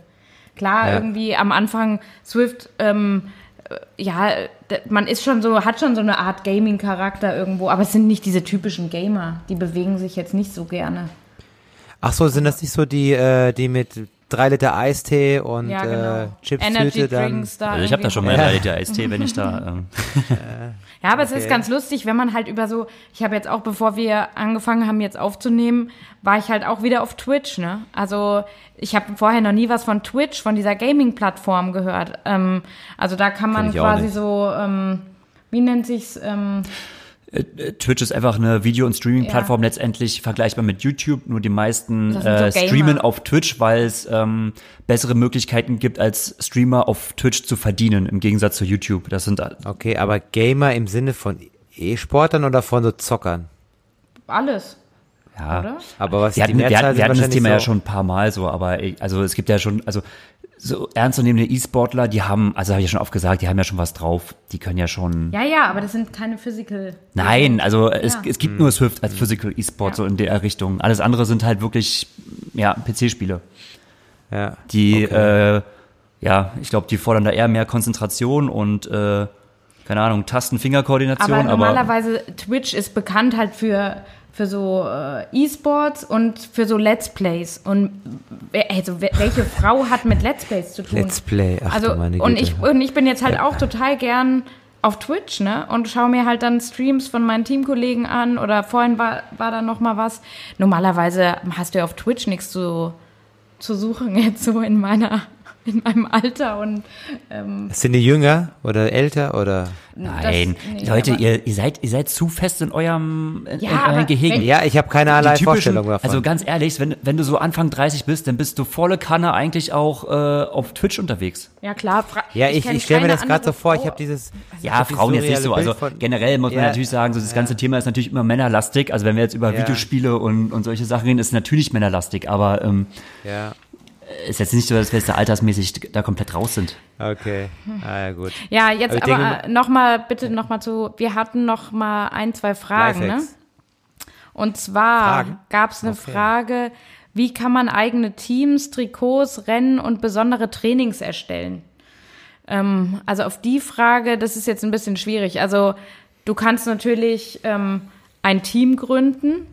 Klar, ja. irgendwie am Anfang Swift, ähm, äh, ja, man ist schon so, hat schon so eine Art Gaming-Charakter irgendwo, aber es sind nicht diese typischen Gamer. Die bewegen sich jetzt nicht so gerne. Ach so, sind das nicht so die, äh, die mit drei Liter Eistee und ja, genau. äh, Chips Energy dann. Da also ich habe da schon mal drei Liter Eistee, wenn ich da. (laughs) Ähm. ja, aber okay. es ist ganz lustig, wenn man halt über so. Ich habe jetzt auch, bevor wir angefangen haben, jetzt aufzunehmen, war ich halt auch wieder auf Twitch. Ne, also ich habe vorher noch nie was von Twitch, von dieser Gaming-Plattform gehört. Ähm, also da kann man quasi so. Ähm, wie nennt sich's? Ähm, Äh, Twitch ist einfach eine Video- und Streaming-Plattform ja. letztendlich vergleichbar mit YouTube. Nur die meisten äh, so streamen auf Twitch, weil es ähm, bessere Möglichkeiten gibt, als Streamer auf Twitch zu verdienen, im Gegensatz zu YouTube. Das sind Okay, aber Gamer im Sinne von E-Sportern oder von so Zockern? Alles. Ja, Oder? aber was wir hatten, wir hatten, wir hatten das Thema so ja schon ein paar Mal so, aber also es gibt ja schon, also so ernstzunehmende E-Sportler, die haben, also habe ich ja schon oft gesagt, die haben ja schon was drauf. Die können ja schon. Ja, ja, aber das sind keine Physical. Nein, also ja. es, es gibt mhm. nur Swift als Physical E-Sport ja. so in der Richtung. Alles andere sind halt wirklich, ja, PC-Spiele. Ja. Die, okay. äh, ja, ich glaube, die fordern da eher mehr Konzentration und äh, keine Ahnung, Tasten-Finger-Koordination. Aber normalerweise aber Twitch ist bekannt halt für für so äh, E-Sports und für so Let's Plays. Und also welche (laughs) Frau hat mit Let's Plays zu tun? Let's Play, ach also, meine Güte. Und ich, und ich bin jetzt halt ja. auch total gern auf Twitch, ne? Und schaue mir halt dann Streams von meinen Teamkollegen an oder vorhin war, war da noch mal was. Normalerweise hast du ja auf Twitch nichts zu, zu suchen, jetzt so in meiner in meinem Alter und ähm, sind die jünger oder älter oder? Nein das, nee, Leute ihr, ihr seid ihr seid zu fest in eurem in, ja, in eurem Gehege ja ich habe keinerlei Vorstellung davon. Also ganz ehrlich wenn wenn du so Anfang 30 bist dann bist du volle Kanne eigentlich auch äh, auf Twitch unterwegs. Ja klar ja ich, ich, ich stelle mir das gerade so vor ich habe dieses also ja Frauen jetzt nicht so. also generell muss man natürlich sagen so das ja. ganze Thema ist natürlich immer männerlastig. Also wenn wir jetzt über ja. Videospiele und und solche Sachen reden ist natürlich männerlastig. Aber ähm, ja ist jetzt nicht so, dass wir jetzt da altersmäßig da komplett raus sind. Okay, ah, ja gut. Ja, jetzt aber, aber nochmal, bitte nochmal zu, wir hatten noch mal ein, zwei Fragen, ne? Und zwar gab es eine okay. Frage, wie kann man eigene Teams, Trikots, Rennen und besondere Trainings erstellen? Ähm, also auf die Frage, das ist jetzt ein bisschen schwierig. Also du kannst natürlich ähm, ein Team gründen.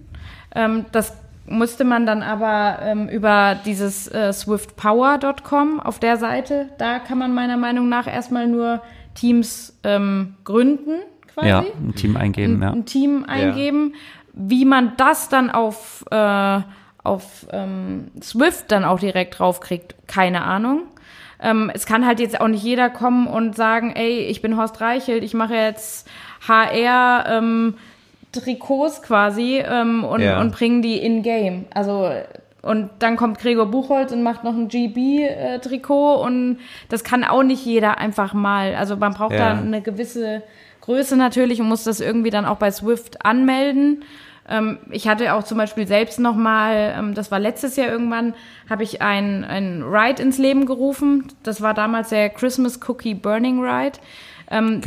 Ähm, das musste man dann aber ähm, über dieses äh, swiftpower.com auf der Seite, da kann man meiner Meinung nach erstmal nur Teams ähm, gründen, quasi. Ja, ein Team eingeben, ein, ja. Ein Team eingeben. Ja. Wie man das dann auf, äh, auf ähm, Swift dann auch direkt draufkriegt, keine Ahnung. Ähm, es kann halt jetzt auch nicht jeder kommen und sagen, ey, ich bin Horst Reichelt, ich mache jetzt HR, ähm, Trikots quasi ähm, und, ja. und bringen die in-game. Also und dann kommt Gregor Buchholz und macht noch ein GB-Trikot äh, und das kann auch nicht jeder einfach mal. Also man braucht ja. da eine gewisse Größe natürlich und muss das irgendwie dann auch bei Swift anmelden. Ähm, ich hatte auch zum Beispiel selbst noch mal, ähm, das war letztes Jahr irgendwann, habe ich ein, ein Ride ins Leben gerufen. Das war damals der Christmas Cookie Burning Ride. (laughs)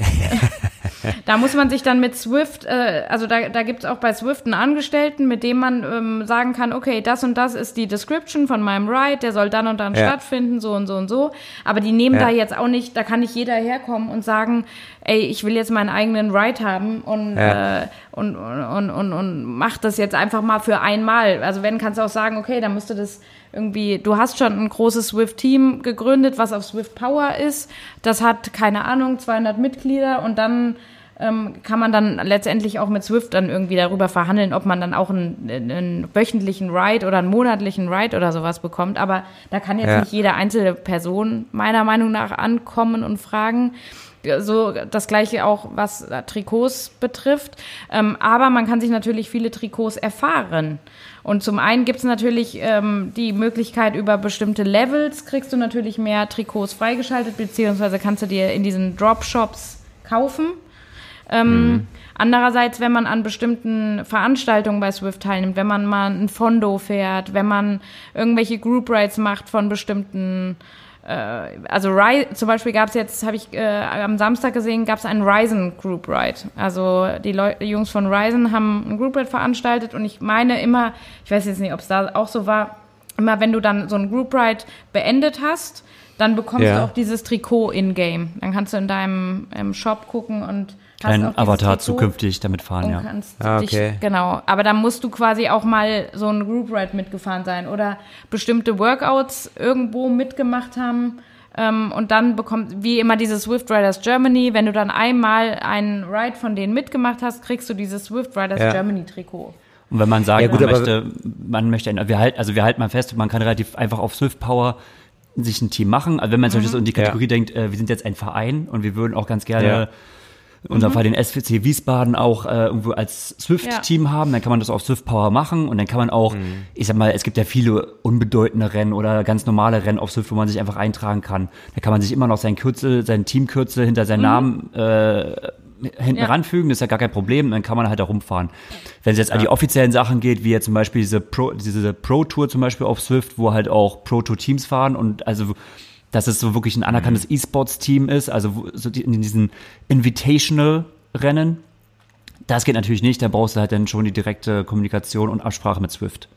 (laughs) Da muss man sich dann mit Swift, äh, also da, da gibt es auch bei Swift einen Angestellten, mit dem man ähm, sagen kann, okay, das und das ist die Description von meinem Ride, der soll dann und dann ja. stattfinden, so und so und so. Aber die nehmen ja. da jetzt auch nicht, da kann nicht jeder herkommen und sagen, ey, ich will jetzt meinen eigenen Ride haben und, ja. äh, und, und, und, und, und mach das jetzt einfach mal für einmal. Also wenn, kannst du auch sagen, okay, dann müsste das irgendwie, du hast schon ein großes Swift-Team gegründet, was auf Swift Power ist. Das hat, keine Ahnung, 200 Mitglieder und dann ähm, kann man dann letztendlich auch mit Swift dann irgendwie darüber verhandeln, ob man dann auch einen, einen wöchentlichen Ride oder einen monatlichen Ride oder sowas bekommt. Aber da kann jetzt ja. nicht jede einzelne Person meiner Meinung nach ankommen und fragen so das gleiche auch, was Trikots betrifft. Ähm, aber man kann sich natürlich viele Trikots erfahren. Und zum einen gibt es natürlich ähm, die Möglichkeit, über bestimmte Levels kriegst du natürlich mehr Trikots freigeschaltet, beziehungsweise kannst du dir in diesen Dropshops kaufen. Ähm, mhm. Andererseits, wenn man an bestimmten Veranstaltungen bei Swift teilnimmt, wenn man mal ein Fondo fährt, wenn man irgendwelche Group Rides macht von bestimmten also Ry zum Beispiel gab es jetzt, habe ich äh, am Samstag gesehen, gab es einen Ryzen Group Ride. Also die, Leu die Jungs von Ryzen haben ein Group Ride veranstaltet und ich meine immer, ich weiß jetzt nicht, ob es da auch so war, immer wenn du dann so ein Group Ride beendet hast, dann bekommst ja. du auch dieses Trikot in-game. Dann kannst du in deinem Shop gucken und Dein Avatar Trikot zukünftig damit fahren, ja. Ah, okay. Dich, genau. Aber da musst du quasi auch mal so ein Group Ride mitgefahren sein oder bestimmte Workouts irgendwo mitgemacht haben. Ähm, und dann bekommt, wie immer, diese Swift Riders Germany. Wenn du dann einmal einen Ride von denen mitgemacht hast, kriegst du dieses Swift Riders ja. Germany Trikot. Und wenn man sagt, ja, gut, man, möchte, man möchte, wir halten, also wir halten mal fest, man kann relativ einfach auf Swift Power sich ein Team machen. Also wenn man zum Beispiel so in die Kategorie ja. denkt, äh, wir sind jetzt ein Verein und wir würden auch ganz gerne unserem mhm. Fall den SVC Wiesbaden auch äh, irgendwo als Swift-Team ja. haben, dann kann man das auf Swift Power machen und dann kann man auch, mhm. ich sag mal, es gibt ja viele unbedeutende Rennen oder ganz normale Rennen auf Swift, wo man sich einfach eintragen kann. Da kann man sich immer noch sein Kürzel, sein Teamkürzel hinter seinen mhm. Namen äh, hinten ja. ranfügen, das ist ja gar kein Problem, dann kann man halt da rumfahren. Wenn es jetzt ja. an die offiziellen Sachen geht, wie jetzt zum Beispiel diese Pro, diese Pro Tour zum Beispiel auf Swift, wo halt auch Pro Tour Teams fahren und also dass es so wirklich ein anerkanntes mhm. E-Sports-Team ist, also so in diesen Invitational-Rennen. Das geht natürlich nicht, da brauchst du halt dann schon die direkte Kommunikation und Absprache mit Swift.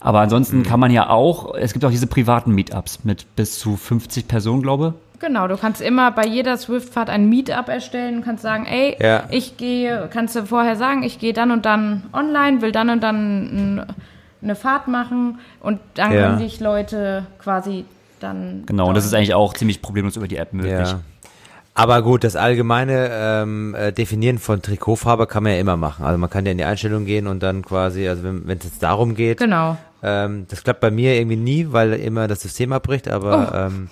Aber ansonsten mhm. kann man ja auch, es gibt auch diese privaten Meetups mit bis zu 50 Personen, glaube Genau, du kannst immer bei jeder Swift-Fahrt ein Meetup erstellen und kannst sagen, ey, ja. ich gehe, kannst du vorher sagen, ich gehe dann und dann online, will dann und dann eine Fahrt machen und dann ja. können dich Leute quasi dann. Genau, und das ist eigentlich auch ziemlich problemlos über die App möglich. Ja. Aber gut, das allgemeine ähm, äh, Definieren von Trikotfarbe kann man ja immer machen. Also man kann ja in die Einstellung gehen und dann quasi, also wenn es jetzt darum geht. Genau. Ähm, das klappt bei mir irgendwie nie, weil immer das System abbricht, aber oh. ähm,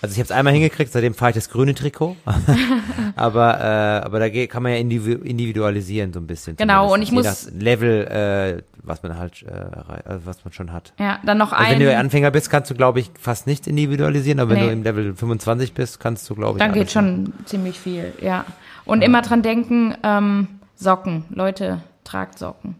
also ich habe es einmal hingekriegt, seitdem fahre ich das grüne Trikot. (laughs) aber äh, aber da kann man ja individualisieren so ein bisschen. Genau, und ich muss Level, äh, was man halt, äh, also was man schon hat. Ja, dann noch also ein. Wenn du Anfänger bist, kannst du glaube ich fast nicht individualisieren, aber nee. wenn du im Level 25 bist, kannst du glaube ich. Dann geht schon machen. ziemlich viel, ja. Und ja. immer dran denken, ähm, Socken, Leute, tragt Socken.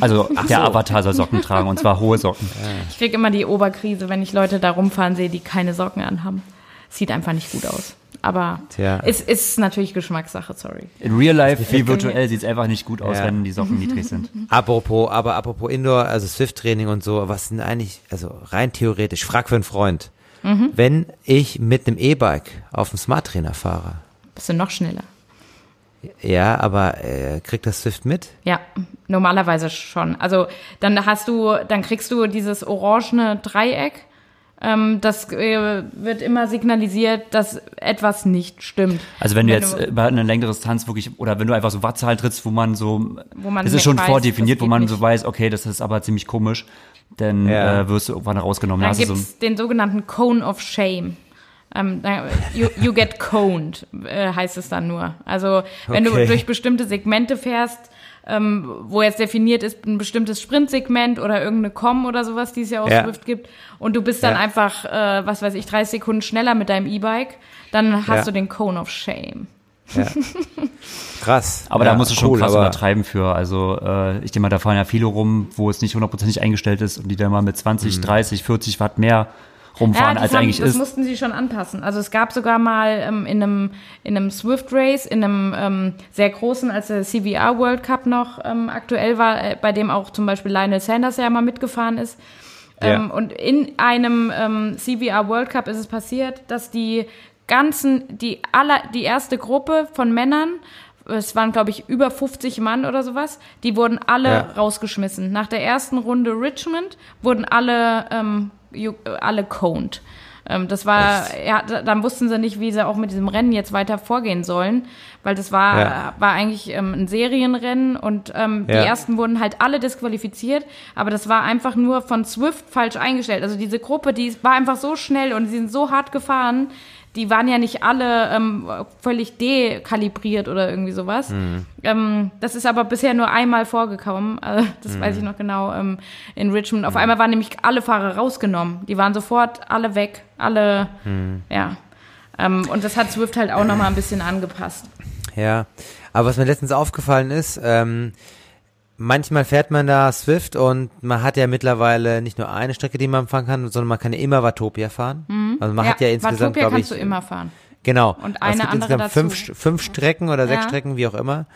Also Ach der so. Avatar soll Socken tragen und zwar hohe Socken. Ich kriege immer die Oberkrise, wenn ich Leute da rumfahren sehe, die keine Socken anhaben. Sieht einfach nicht gut aus. Aber Tja. es ist natürlich Geschmackssache, sorry. In real life wie virtuell sieht es einfach nicht gut aus, ja. wenn die Socken niedrig sind. (laughs) Apropos, aber apropos Indoor, also Swift-Training und so, was sind eigentlich, also rein theoretisch, frag für einen Freund. Mhm. Wenn ich mit einem E-Bike auf dem Smart Trainer fahre. Bist du noch schneller? Ja, aber äh, kriegt das Swift mit? Ja, normalerweise schon. Also dann hast du, dann kriegst du dieses orangene Dreieck. Ähm, das äh, wird immer signalisiert, dass etwas nicht stimmt. Also wenn du wenn jetzt du, über eine längere Distanz wirklich, oder wenn du einfach so Wattzahl trittst, wo man so, wo man das ist schon weiß, vordefiniert, wo man nicht. so weiß, okay, das ist aber ziemlich komisch, dann ja. äh, wirst du irgendwann rausgenommen. Dann gibt es so den sogenannten Cone of Shame. Ähm, you, you, get coned, äh, heißt es dann nur. Also wenn okay. du durch bestimmte Segmente fährst, ähm, wo jetzt definiert ist, ein bestimmtes Sprintsegment oder irgendeine Com oder sowas, die es ja auf ja. Swift gibt, und du bist dann ja. einfach, äh, was weiß ich, 30 Sekunden schneller mit deinem E-Bike, dann hast ja. du den Cone of Shame. Ja. Krass. Aber da musst du schon cool, krass übertreiben für. Also äh, ich denke mal, da fahren ja viele rum, wo es nicht hundertprozentig eingestellt ist und die dann mal mit 20, mhm. 30, 40 Watt mehr rumfahren, ja, als haben, eigentlich das ist. Das mussten sie schon anpassen. Also es gab sogar mal ähm, in einem, in einem Swift Race, in einem ähm, sehr großen, als der CVR World Cup noch ähm, aktuell war, äh, bei dem auch zum Beispiel Lionel Sanders ja mal mitgefahren ist. Ja. Ähm, und in einem ähm, CVR World Cup ist es passiert, dass die ganzen, die aller, die erste Gruppe von Männern es waren, glaube ich, über 50 Mann oder sowas, die wurden alle ja. rausgeschmissen. Nach der ersten Runde Richmond wurden alle ähm, alle coned. Ähm, das war, Echt? ja, dann wussten sie nicht, wie sie auch mit diesem Rennen jetzt weiter vorgehen sollen, weil das war, ja. war eigentlich ähm, ein Serienrennen und ähm, ja. die ersten wurden halt alle disqualifiziert, aber das war einfach nur von Swift falsch eingestellt. Also diese Gruppe, die war einfach so schnell und sie sind so hart gefahren, die waren ja nicht alle ähm, völlig dekalibriert oder irgendwie sowas. Mhm. Ähm, das ist aber bisher nur einmal vorgekommen. Also, das mhm. weiß ich noch genau ähm, in Richmond. Auf mhm. einmal waren nämlich alle Fahrer rausgenommen. Die waren sofort alle weg. Alle, mhm. ja. Ähm, und das hat Swift halt auch nochmal ein bisschen angepasst. Ja, aber was mir letztens aufgefallen ist, ähm, Manchmal fährt man da Swift und man hat ja mittlerweile nicht nur eine Strecke, die man fahren kann, sondern man kann ja immer Watopia fahren. Mhm. Also man ja, hat ja insgesamt, glaube ich, kannst du immer fahren. Genau. Und eine es gibt andere dazu. fünf, fünf Strecken oder sechs ja. Strecken, wie auch immer.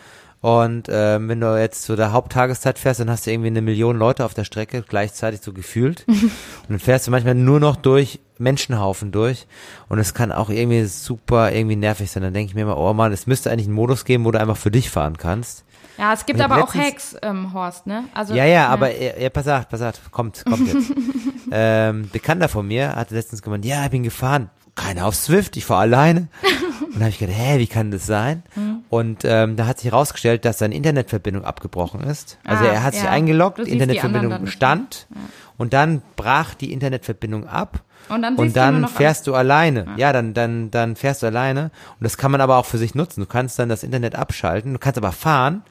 Und ähm, wenn du jetzt zu der Haupttageszeit fährst, dann hast du irgendwie eine Million Leute auf der Strecke, gleichzeitig so gefühlt. (laughs) und dann fährst du manchmal nur noch durch Menschenhaufen durch. Und es kann auch irgendwie super irgendwie nervig sein. Dann denke ich mir immer, oh man, es müsste eigentlich einen Modus geben, wo du einfach für dich fahren kannst. Ja, es gibt aber auch Hacks, ähm, Horst, ne? Also, ja, ja, aber ja, ja, pass auf, pass auf, kommt, kommt jetzt. (laughs) ähm, Bekannter von mir hatte letztens gemeint, ja, ich bin gefahren. Keiner auf Swift, ich fahre alleine. (laughs) und dann habe ich gedacht, hä, wie kann das sein? Mhm. Und ähm, da hat sich herausgestellt, dass seine Internetverbindung abgebrochen ist. Also Ah, er hat sich ja. eingeloggt, siehst die Internetverbindung stand und dann brach die Internetverbindung ab. Und dann und du dann noch fährst du alleine. Ja, dann, dann, dann fährst du alleine. Und das kann man aber auch für sich nutzen. Du kannst dann das Internet abschalten. Du kannst aber fahren.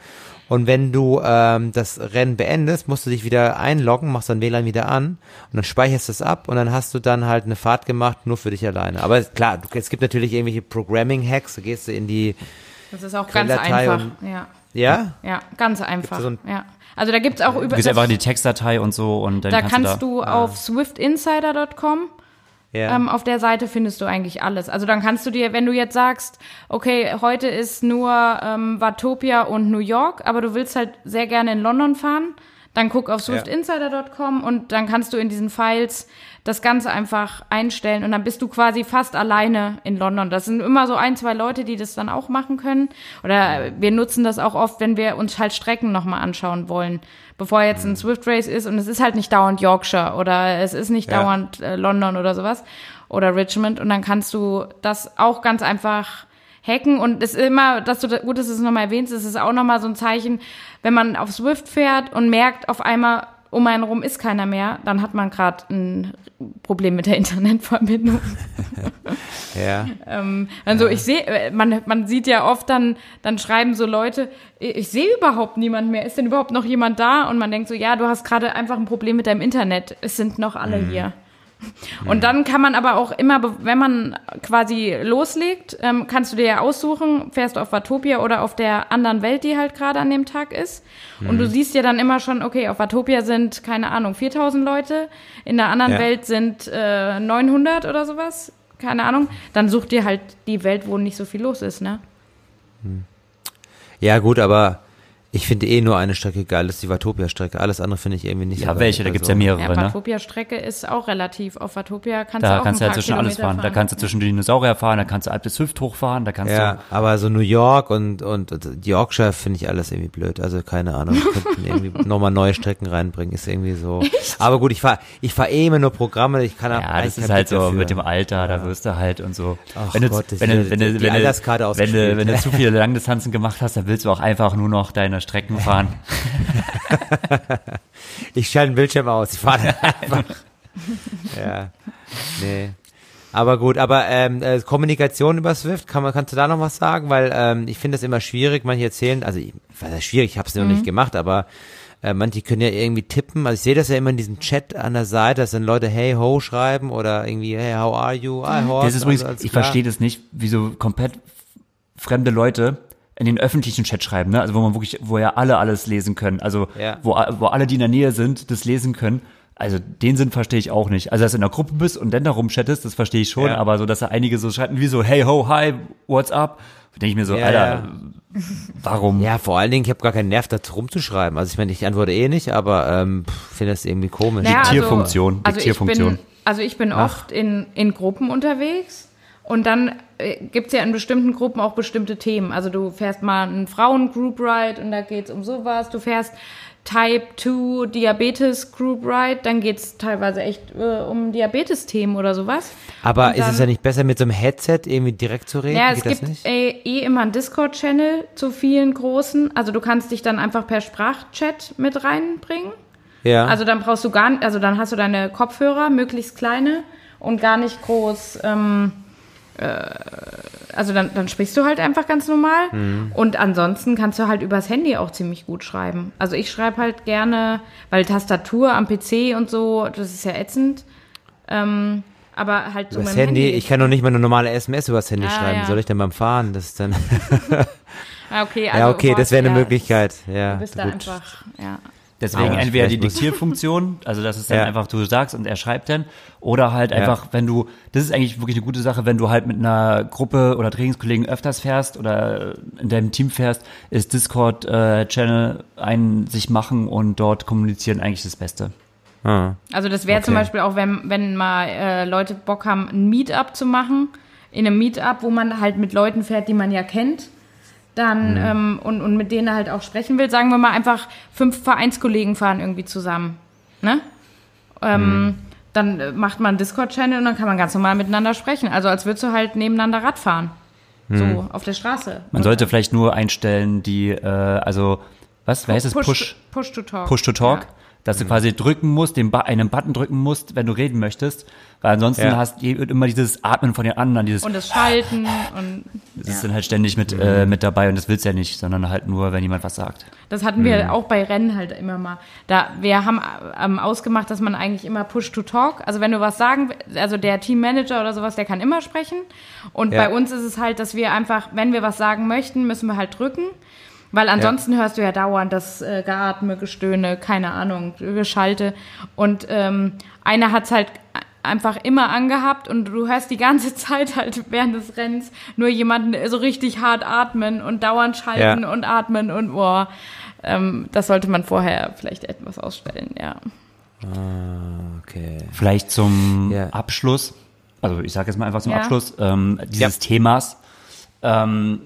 Und wenn du ähm, das Rennen beendest, musst du dich wieder einloggen, machst dein WLAN wieder an und dann speicherst du es ab und dann hast du dann halt eine Fahrt gemacht, nur für dich alleine. Aber klar, du, es gibt natürlich irgendwelche Programming-Hacks, da gehst du in die, Das ist auch ganz einfach. und- Ja, ja? ja, ganz einfach. so ein- ja. Also da gibt's auch über. Du gehst einfach in die Textdatei und so und dann da kannst, kannst du du auf swiftinsider.com Ja. Ähm, auf der Seite findest du eigentlich alles. Also dann kannst du dir, wenn du jetzt sagst, okay, heute ist nur ähm, Watopia und New York, aber du willst halt sehr gerne in London fahren, dann guck auf swiftinsider.com und dann kannst du in diesen Files das Ganze einfach einstellen und dann bist du quasi fast alleine in London. Das sind immer so ein, zwei Leute, die das dann auch machen können. Oder wir nutzen das auch oft, wenn wir uns halt Strecken nochmal anschauen wollen, bevor jetzt ein Swift Race ist und es ist halt nicht dauernd Yorkshire oder es ist nicht Ja. dauernd äh, London oder sowas oder Richmond und dann kannst du das auch ganz einfach hacken und es ist immer, dass du, gut, dass du es nochmal erwähnst, es ist auch nochmal so ein Zeichen, wenn man auf Swift fährt und merkt auf einmal, um einen rum ist keiner mehr, dann hat man gerade ein Problem mit der Internetverbindung. (laughs) ja. Ähm, also ich sehe, äh, man, man sieht ja oft dann, dann schreiben so Leute, ich, ich sehe überhaupt niemand mehr. Ist denn überhaupt noch jemand da? Und man denkt so, ja, du hast gerade einfach ein Problem mit deinem Internet. Es sind noch alle hier. Und dann kann man aber auch immer, wenn man quasi loslegt, ähm, kannst du dir ja aussuchen, fährst du auf Watopia oder auf der anderen Welt, die halt gerade an dem Tag ist. Und du siehst ja dann immer schon, okay, auf Watopia sind, keine Ahnung, 4000 Leute, in der anderen Ja. Welt sind äh, 900 oder sowas, keine Ahnung. Dann such dir halt die Welt, wo nicht so viel los ist, ne? Ja, gut, aber ich finde eh nur eine Strecke geil, das ist die Watopia-Strecke. Alles andere finde ich irgendwie nicht so Ja, geil. welche? Da gibt's ja Also- mehrere, Ja, ne? Watopia-Strecke ist auch relativ. Auf Watopia kannst du Da auch kannst du ein ja paar zwischen alles Kilometer fahren. Da kannst du zwischen die Dinosaurier fahren, da kannst du Alp des Swift hochfahren, da kannst Ja, du. aber so New York und, und, und Yorkshire finde ich alles irgendwie blöd. Also keine Ahnung, könnten (laughs) irgendwie nochmal neue Strecken reinbringen, ist irgendwie so. Aber gut, ich fahr ich fahr eh immer nur Programme, ich kann Ja, das ist halt Blick so dafür. mit dem Alter, da wirst du halt und so. Ach wenn du, Gott, du, ja du, du, du, wenn du zu viele Langdistanzen gemacht hast, dann willst du auch einfach nur noch deine Strecken fahren. (laughs) Ich schalte den Bildschirm aus, ich fahre (laughs) einfach. ja, nee. Aber gut, aber ähm, äh, Kommunikation über Swift, kann man, kannst du da noch was sagen? Weil ähm, ich finde das immer schwierig, manche erzählen, also ich, was heißt schwierig, ich habe es noch Mhm. nicht gemacht, aber äh, manche können ja irgendwie tippen. Also ich sehe das ja immer in diesem Chat an der Seite, dass dann Leute Hey Ho schreiben oder irgendwie Hey How are you? I horse. Das ist übrigens, Also, ich verstehe das nicht, wie so komplett fremde Leute in den öffentlichen Chat schreiben, ne? Also wo man wirklich, wo ja alle alles lesen können. Also Ja. wo, wo alle, die in der Nähe sind, das lesen können. Also den Sinn verstehe ich auch nicht. Also dass du in der Gruppe bist und dann da rumchattest, das verstehe ich schon, Ja. aber so, dass da einige so schreiben wie so, hey ho, hi, what's up? denke ich mir so, Ja, Alter, ja. warum? Ja, vor allen Dingen, ich habe gar keinen Nerv dazu rumzuschreiben. Also ich meine, ich antworte eh nicht, aber ähm, finde das irgendwie komisch. Naja, Diktierfunktion, Also, also ich Diktierfunktion. bin, also ich bin oft in, in Gruppen unterwegs und dann äh, gibt's ja in bestimmten Gruppen auch bestimmte Themen. Also du fährst mal einen Frauen-Group Ride und da geht's um sowas. Du fährst Type 2 Diabetes Group Ride, dann geht's teilweise echt äh, um Diabetes-Themen oder sowas. aber Und ist es dann- ja nicht besser, mit so einem Headset irgendwie direkt zu reden? Ja, Geht es das gibt nicht? äh, eh immer einen Discord-Channel zu vielen großen. Also du kannst dich dann einfach per Sprachchat mit reinbringen. Ja. Also dann brauchst du gar nicht, also dann hast du deine Kopfhörer, möglichst kleine und gar nicht groß, ähm, äh, also dann, dann sprichst du halt einfach ganz normal. Mhm. Und ansonsten kannst du halt übers Handy auch ziemlich gut schreiben. Also ich schreibe halt gerne, weil Tastatur am PC und so, das ist ja ätzend. Ähm, aber halt so Übers dem Handy, ich kann noch nicht mal eine normale SMS übers Handy Ah, schreiben. ja. Soll ich denn beim Fahren? Das ist dann. (laughs) Ah, okay, (laughs) also, ja, okay, das wäre eine ja, Möglichkeit. Ja, Du bist da gut. einfach, ja. Deswegen Aber entweder die Diktierfunktion, also das ist dann Ja. einfach, du sagst und er schreibt dann, oder halt Ja. einfach, wenn du, das ist eigentlich wirklich eine gute Sache, wenn du halt mit einer Gruppe oder Trainingskollegen öfters fährst oder in deinem Team fährst, ist Discord-Channel ein sich machen und dort kommunizieren eigentlich das Beste. Ah. Also das wäre zum Okay. Beispiel auch, wenn, wenn mal äh, Leute Bock haben, ein Meetup zu machen, in einem Meetup, wo man halt mit Leuten fährt, die man ja kennt, dann Mhm. ähm, und, und mit denen halt auch sprechen will, sagen wir mal einfach fünf Vereinskollegen fahren irgendwie zusammen. Ne? Ähm, Mhm. Dann äh, macht man einen Discord-Channel und dann kann man ganz normal miteinander sprechen. Also als würdest du halt nebeneinander Rad fahren. so hm. auf der Straße. Man sollte vielleicht nur einstellen, die, äh, also, was, wer heißt es? Push, push, to Talk. Push to Talk. Ja dass du mhm. quasi drücken musst, den ba einen Button drücken musst, wenn du reden möchtest. Weil ansonsten ja. hast du immer dieses Atmen von den anderen, dieses und das Schalten und das ist dann halt ständig mit mhm. äh, mit dabei und das willst du ja nicht, sondern halt nur, wenn jemand was sagt. Das hatten wir mhm. auch bei Rennen halt immer mal. Da wir haben ähm, ausgemacht, dass man eigentlich immer Push to Talk, also wenn du was sagen, also der Teammanager oder sowas, der kann immer sprechen und ja. bei uns ist es halt, dass wir einfach, wenn wir was sagen möchten, müssen wir halt drücken. Weil ansonsten ja. hörst du ja dauernd das äh, Geatme, Gestöhne, keine Ahnung, Geschalte. Und ähm, einer hat es halt einfach immer angehabt und du hörst die ganze (laughs) Zeit halt während des Rennens nur jemanden so richtig hart atmen und dauernd schalten ja. und atmen und boah, ähm, das sollte man vorher vielleicht etwas ausstellen, ja. Ah, okay. Vielleicht zum yeah. Abschluss, also ich sage jetzt mal einfach zum ja. Abschluss ähm, dieses ja. Themas. Ähm,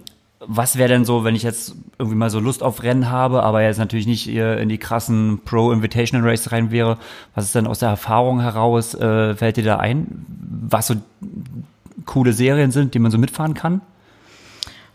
was wäre denn so, wenn ich jetzt irgendwie mal so Lust auf Rennen habe, aber jetzt natürlich nicht in die krassen Pro-Invitational Race rein wäre? Was ist denn aus der Erfahrung heraus, äh, fällt dir da ein? Was so coole Serien sind, die man so mitfahren kann?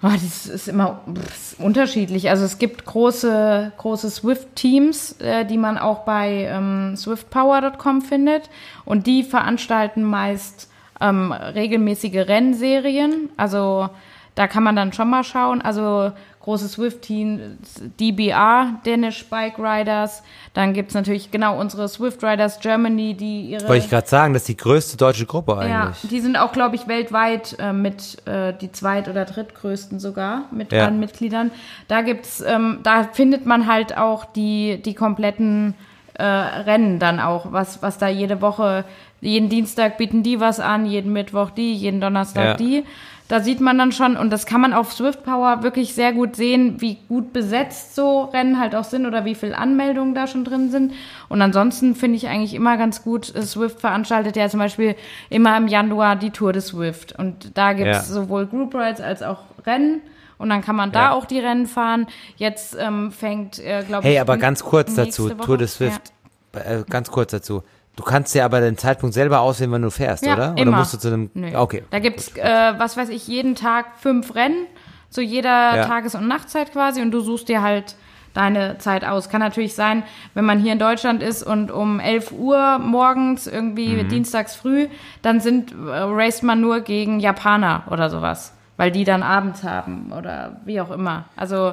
Oh, das ist immer das ist unterschiedlich. Also es gibt große, große Swift-Teams, äh, die man auch bei ähm, swiftpower.com findet. Und die veranstalten meist ähm, regelmäßige Rennserien. Also da kann man dann schon mal schauen. Also großes Swift-Team, DBR, Danish Bike Riders. Dann gibt es natürlich genau unsere Swift Riders Germany, die ihre. Wollte ich gerade sagen, das ist die größte deutsche Gruppe eigentlich. Ja, die sind auch, glaube ich, weltweit äh, mit äh, die zweit- oder drittgrößten sogar mit ja. allen Mitgliedern. Da gibt's, ähm, da findet man halt auch die, die kompletten äh, Rennen dann auch, was, was da jede Woche, jeden Dienstag bieten die was an, jeden Mittwoch die, jeden Donnerstag ja. die. Da sieht man dann schon, und das kann man auf Swift Power wirklich sehr gut sehen, wie gut besetzt so Rennen halt auch sind oder wie viele Anmeldungen da schon drin sind. Und ansonsten finde ich eigentlich immer ganz gut, äh, Swift veranstaltet ja zum Beispiel immer im Januar die Tour des Swift. Und da gibt es ja. sowohl Group Rides als auch Rennen. Und dann kann man da ja. auch die Rennen fahren. Jetzt ähm, fängt, äh, glaube ich. Hey, aber ganz kurz dazu, Woche. Tour des Swift. Ja. Äh, ganz kurz dazu. Du kannst ja aber den Zeitpunkt selber auswählen, wenn du fährst, ja, oder? Immer. Oder musst du zu einem. Nö. Okay. Da gibt's, äh, was weiß ich, jeden Tag fünf Rennen, zu jeder ja. Tages- und Nachtzeit quasi, und du suchst dir halt deine Zeit aus. Kann natürlich sein, wenn man hier in Deutschland ist und um 11 Uhr morgens, irgendwie mhm. dienstags früh, dann sind, äh, raced man nur gegen Japaner oder sowas weil die dann abends haben oder wie auch immer. Also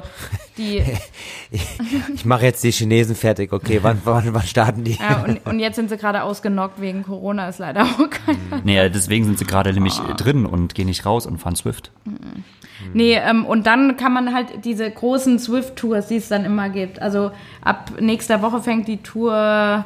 die. (laughs) ich mache jetzt die Chinesen fertig. Okay, wann, wann, wann starten die? Ja, und, und jetzt sind sie gerade ausgenockt wegen Corona, ist leider auch keiner. Nee, deswegen sind sie gerade nämlich oh. drin und gehen nicht raus und fahren Swift. Mhm. Nee, ähm, und dann kann man halt diese großen Swift-Tours, die es dann immer gibt. Also ab nächster Woche fängt die Tour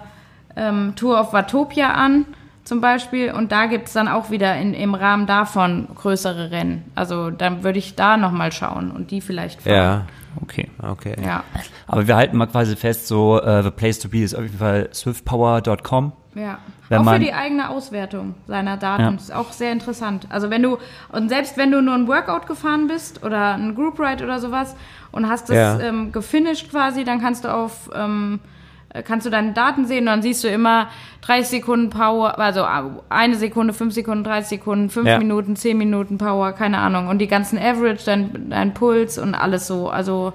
ähm, Tour of Watopia an zum Beispiel. Und da gibt es dann auch wieder in, im Rahmen davon größere Rennen. Also dann würde ich da nochmal schauen und die vielleicht fahren. Ja. Okay. Okay. Ja. Aber wir halten mal quasi fest, so uh, the place to be ist auf jeden Fall swiftpower.com. Ja. Wenn auch man, für die eigene Auswertung seiner Daten ja. ist auch sehr interessant. Also wenn du, und selbst wenn du nur ein Workout gefahren bist oder ein Group Ride oder sowas und hast das ja. ähm, gefinisht quasi, dann kannst du auf ähm, äh, kannst du deine Daten sehen und dann siehst du immer 30 Sekunden Power, also äh, eine Sekunde, fünf Sekunden, 30 Sekunden, fünf ja. Minuten, zehn Minuten Power, keine Ahnung. Und die ganzen Average, dein, dein Puls und alles so. Also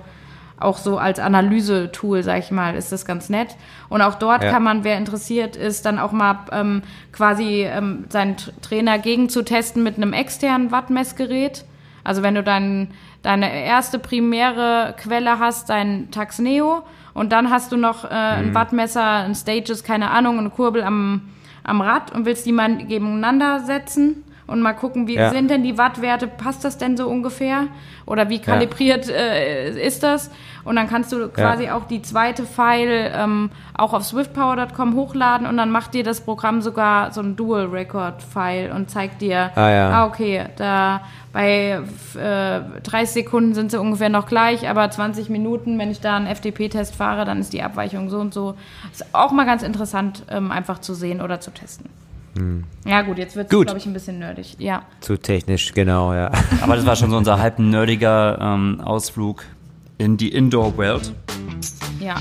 auch so als Analyse-Tool, sag ich mal, ist das ganz nett. Und auch dort ja. kann man, wer interessiert ist, dann auch mal ähm, quasi ähm, seinen Trainer gegenzutesten mit einem externen Wattmessgerät. Also wenn du dann deine erste primäre Quelle hast, dein Tax Neo, und dann hast du noch äh, ein mhm. Wattmesser, ein Stages, keine Ahnung, eine Kurbel am, am Rad und willst die mal gegeneinander setzen und mal gucken, wie ja. sind denn die Wattwerte, passt das denn so ungefähr? Oder wie kalibriert ja. äh, ist das? Und dann kannst du quasi ja. auch die zweite File ähm, auch auf swiftpower.com hochladen und dann macht dir das Programm sogar so ein Dual Record File und zeigt dir, ah, ah okay, da bei äh, 30 Sekunden sind sie ungefähr noch gleich, aber 20 Minuten, wenn ich da einen FTP-Test fahre, dann ist die Abweichung so und so. Ist auch mal ganz interessant, ähm, einfach zu sehen oder zu testen. Hm. Ja, gut, jetzt wird es, glaube ich, ein bisschen nerdig. Ja. Zu technisch, genau, ja. Aber das war schon so unser halb nerdiger ähm, Ausflug in die Indoor-Welt. Ja.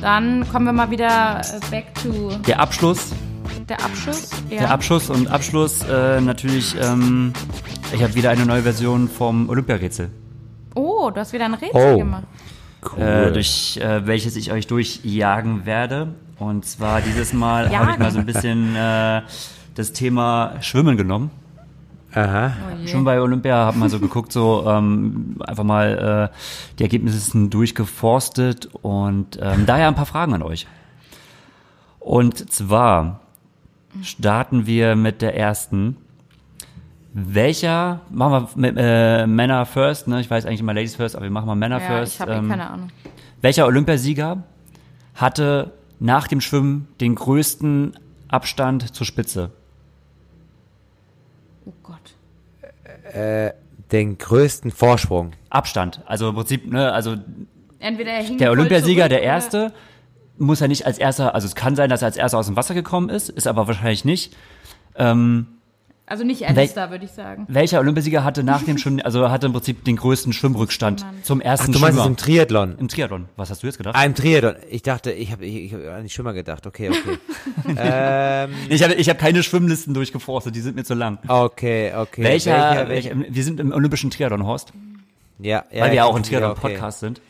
Dann kommen wir mal wieder äh, back to. Der Abschluss. Der Abschluss, ja. Der Abschluss und Abschluss äh, natürlich ähm, Ich habe wieder eine neue Version vom Olympiarätsel, Oh, du hast wieder ein Rätsel Oh. gemacht. Cool. äh, durch äh, welches ich euch durchjagen werde. Und zwar dieses Mal habe ich mal so ein bisschen äh, das Thema Schwimmen genommen. Aha. Oh. Schon bei Olympia habe mal so geguckt, so ähm, einfach mal äh, die Ergebnisse durchgeforstet und ähm, daher ein paar Fragen an euch. Und zwar starten wir mit der ersten. Welcher, machen wir mit, äh, Männer first, ne? Ich weiß eigentlich immer Ladies first, aber wir machen mal Männer Ja, first. ich habe Ähm, keine Ahnung. welcher Olympiasieger hatte nach dem Schwimmen den größten Abstand zur Spitze? Oh Gott. Den größten Vorsprung. Abstand. Also im Prinzip, ne, also Entweder er hing der Olympiasieger, der Erste, muss ja nicht als Erster, also es kann sein, dass er als Erster aus dem Wasser gekommen ist, ist aber wahrscheinlich nicht. Ähm, Also nicht Alistair, würde ich sagen. welcher Olympiasieger hatte nach (laughs) dem Schwimmen, also hatte im Prinzip den größten Schwimmrückstand zum Ach, ersten du meinst Schwimmer? im Triathlon? Im Triathlon. Was hast du jetzt gedacht? Ah, im Triathlon. Ich dachte, ich habe ich, ich hab an die Schwimmer gedacht. Okay, okay. (laughs) ähm, Ich habe ich hab keine Schwimmlisten durchgeforstet, die sind mir zu lang. okay, okay. Welcher, welcher, welcher, wir sind im olympischen Triathlon, Horst, ja, ja, weil wir ja auch ein Triathlon-Podcast sind.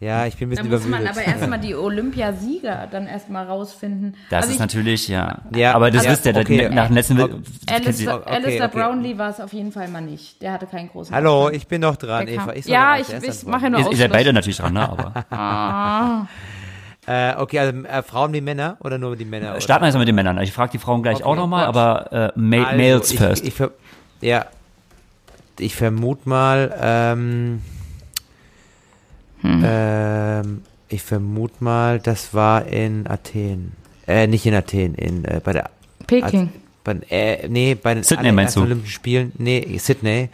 Ja, ich bin ein Da bisschen muss man übermüdet. aber erstmal die Olympiasieger dann erstmal rausfinden. Das also ist ich, natürlich, ja. Ja, aber das also- wisst ihr, okay. nach dem letzten, Okay. Alistair, Okay, Alistair okay. Brownlee war es auf jeden Fall mal nicht. Der hatte keinen großen Hallo, Abstand. ich bin doch dran, Eva. Ich ja, ich, ich mache nur ihr, ihr seid beide natürlich dran, ne? aber (laughs) Äh, okay, also äh, Frauen wie Männer oder nur die Männer? oder? starten wir erstmal mit den Männern. Ich frage die Frauen gleich Okay, auch nochmal, aber äh, ma Also, Males ich, first. Ich, ja, ich vermute mal, ähm, Hm. ähm, ich vermute mal, das war in Athen. Äh, nicht in Athen, in, äh, bei der, Peking. bei, den, äh, nee, bei den Sydney meinst du? Olympischen Spielen, nee, Sydney,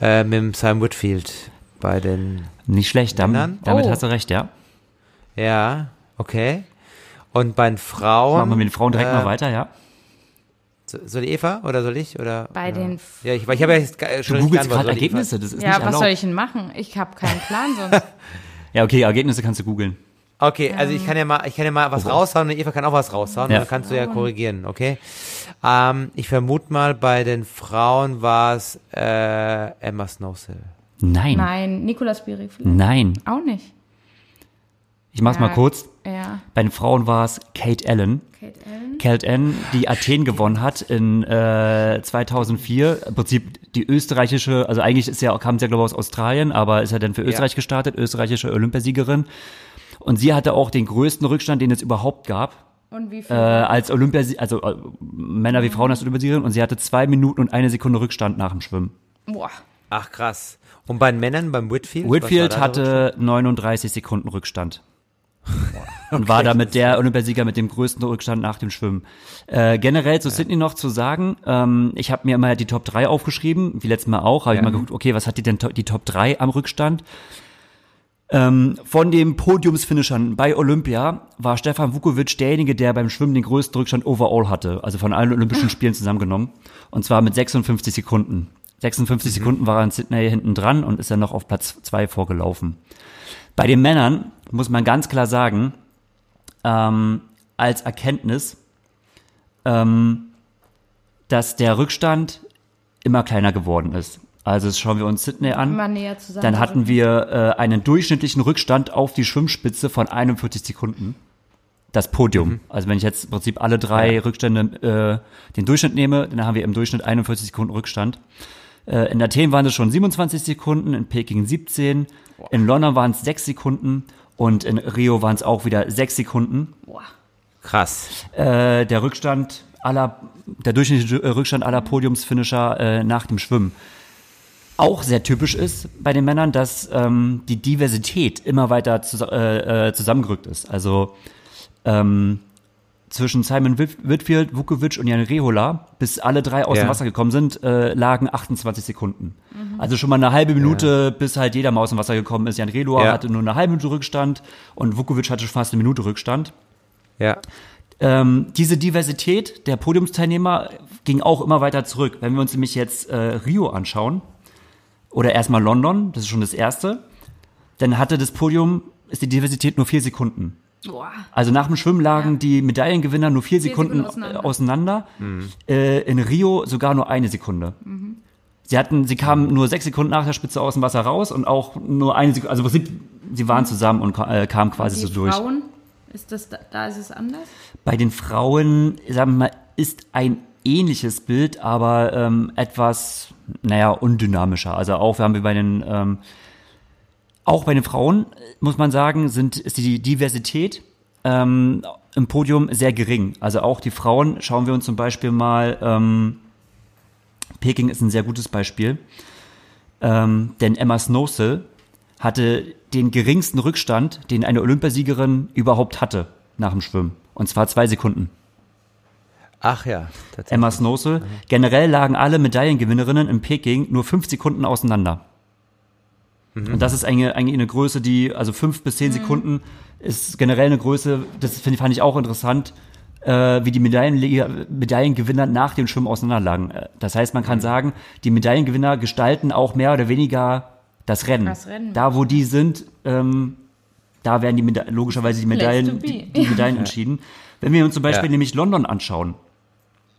äh, mit dem Sam Whitfield bei den, Nicht schlecht, damit, Männern? damit Oh. hast du recht, ja. ja, okay. Und bei den Frauen. Machen wir mit den Frauen direkt äh, mal weiter, ja. So- Soll die Eva oder soll ich? Oder, Bei oder? den Ja, ich, weil ich habe ja jetzt Du schon nicht googelst gerade Ergebnisse, das ist Ja, nicht was erlaubt. soll ich denn machen? Ich habe keinen Plan sonst. (laughs) Ja, okay, Ergebnisse kannst du googeln. Okay, also ich kann ja mal, ich kann ja mal was raushauen und Eva kann auch was raushauen Ja. dann kannst du ja korrigieren, okay? Ähm, ich vermute mal, bei den Frauen war es äh, Emma Snowsill. Nein. Nein. Nein, Nicolas Biri vielleicht. Auch nicht. Ich mach's Ja. mal kurz. Ja. Bei den Frauen war es Kate Allen. Kate Allen. Kate Allen, die Athen gewonnen hat in äh, 2004. Im Prinzip die österreichische, also eigentlich ist ja, kam sie ja glaube ich aus Australien, aber ist ja dann für Österreich gestartet, österreichische Olympiasiegerin. Und sie hatte auch den größten Rückstand, den es überhaupt gab. Und wie viel? Äh, als Olympiasie also äh, Männer wie Frauen als Olympiasiegerin und sie hatte zwei Minuten und eine Sekunde Rückstand nach dem Schwimmen. Boah. Ach krass. Und bei den Männern, beim Whitfield? Whitfield hatte 39 Sekunden Rückstand. (laughs) Und war damit der Olympiasieger mit dem größten Rückstand nach dem Schwimmen. Äh, generell zu Sydney noch zu sagen, ähm, ich habe mir immer die Top 3 aufgeschrieben, wie letztes Mal auch, habe ich mal geguckt, okay, was hat die denn die Top 3 am Rückstand? Ähm, von den Podiumsfinishern bei Olympia war Stefan Vukovic derjenige, der beim Schwimmen den größten Rückstand overall hatte, also von allen Olympischen Spielen zusammengenommen. Und zwar mit 56 Sekunden. 56 Sekunden war er in Sydney hinten dran und ist dann noch auf Platz 2 vorgelaufen. Bei den Männern muss man ganz klar sagen, ähm, als Erkenntnis, ähm, dass der Rückstand immer kleiner geworden ist. Also das schauen wir uns Sydney an. Immer näher zusammen. Dann hatten wir äh, einen durchschnittlichen Rückstand auf die Schwimmspitze von 41 Sekunden. Das Podium. Also wenn ich jetzt im Prinzip alle drei Rückstände äh, den Durchschnitt nehme, dann haben wir im Durchschnitt 41 Sekunden Rückstand. Äh, in Athen waren es schon 27 Sekunden, in Peking 17, in London waren es 6 Sekunden und in Rio waren es auch wieder 6 Sekunden. Boah. Krass. Äh, der Rückstand aller, der durchschnittliche Rückstand aller Podiumsfinisher äh, nach dem Schwimmen. Auch sehr typisch ist bei den Männern, dass ähm, die Diversität immer weiter zus äh, äh, zusammengerückt ist. Also ähm, zwischen Simon Whit- Whitfield, Vukovic und Jan Rehola, bis alle drei aus Ja. dem Wasser gekommen sind, äh, lagen 28 Sekunden. Also schon mal eine halbe Minute, bis halt jeder mal aus dem Wasser gekommen ist. Jan Rehola Ja. hatte nur eine halbe Minute Rückstand und Vukovic hatte schon fast eine Minute Rückstand. Ja. Ähm, diese Diversität der Podiumsteilnehmer ging auch immer weiter zurück. Wenn wir uns nämlich jetzt äh, Rio anschauen, oder erstmal London, das ist schon das erste, dann hatte das Podium, ist die Diversität nur vier Sekunden. Boah. Also nach dem Schwimmen lagen die Medaillengewinner nur vier, Sekunden, Sekunden auseinander. auseinander. Äh, in Rio sogar nur eine Sekunde. Sie hatten, sie kamen nur sechs Sekunden nach der Spitze aus dem Wasser raus und auch nur eine Sekunde, also sie, sie waren zusammen und äh, kamen quasi die so durch. Frauen, ist das, da, da ist es anders? Bei den Frauen, sagen wir mal, ist ein ähnliches Bild, aber ähm, etwas, naja, undynamischer. Also auch, wir haben wir bei den, ähm, auch bei den Frauen, muss man sagen, sind, ist die Diversität ähm, im Podium sehr gering. Also auch die Frauen, schauen wir uns zum Beispiel mal, ähm, Peking ist ein sehr gutes Beispiel, ähm, denn Emma Snowsill hatte den geringsten Rückstand, den eine Olympiasiegerin überhaupt hatte nach dem Schwimmen. Und zwar zwei Sekunden. Ach ja. Emma Snowsill. Generell lagen alle Medaillengewinnerinnen in Peking nur fünf Sekunden auseinander. Und das ist eine, eigentlich eine Größe, die, also fünf bis zehn Sekunden ist generell eine Größe, das finde fand ich auch interessant, äh, wie die Medaillenliga, Medaillengewinner nach dem Schwimmen auseinanderlagen. Äh, Das heißt, man kann sagen, die Medaillengewinner gestalten auch mehr oder weniger das Rennen. Das Rennen. Da, wo die sind, ähm, da werden die Meda logischerweise die Medaillen, die, die Medaillen (laughs) entschieden. Wenn wir uns zum Beispiel Ja. nämlich London anschauen,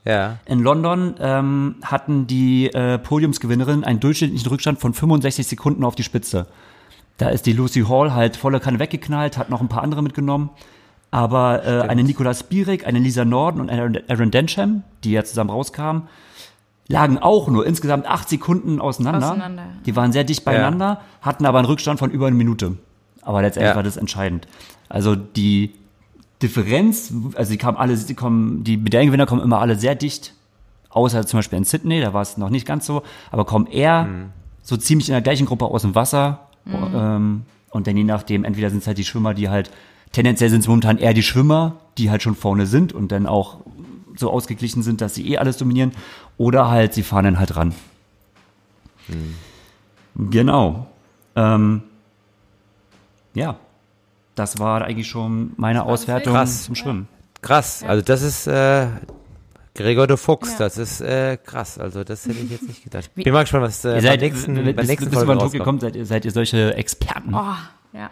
Ja. in London ähm, hatten die äh, Podiumsgewinnerinnen einen durchschnittlichen Rückstand von 65 Sekunden auf die Spitze. Da ist die Lucy Hall halt volle Kanne weggeknallt, hat noch ein paar andere mitgenommen. Aber äh, eine Nicola Spirik, eine Lisa Norden und eine Aaron Densham, die ja zusammen rauskamen, lagen auch nur insgesamt acht Sekunden auseinander. Auseinander. Die waren sehr dicht beieinander, hatten aber einen Rückstand von über eine Minute. Aber letztendlich Ja. war das entscheidend. Also die Differenz, also die kamen alle, die kommen, die Medaillengewinner kommen immer alle sehr dicht, außer zum Beispiel in Sydney, da war es noch nicht ganz so, aber kommen eher so ziemlich in der gleichen Gruppe aus dem Wasser. Ähm, und dann je nachdem, entweder sind es halt die Schwimmer, die halt, tendenziell sind es momentan eher die Schwimmer, die halt schon vorne sind und dann auch so ausgeglichen sind, dass sie eh alles dominieren, oder halt sie fahren dann halt ran. Genau. Ähm, ja, das war eigentlich schon meine Auswertung Krass. zum Schwimmen. Krass. Also das ist äh, Gregor de Fuchs. Ja. Das ist äh, krass. Also das hätte ich jetzt nicht gedacht. Bin mal gespannt, was äh, Ihr seid, beim nächsten, bis, beim nächsten bis Folge den Druck gekommen seid, ihr- seid ihr solche Experten. Oh, ja.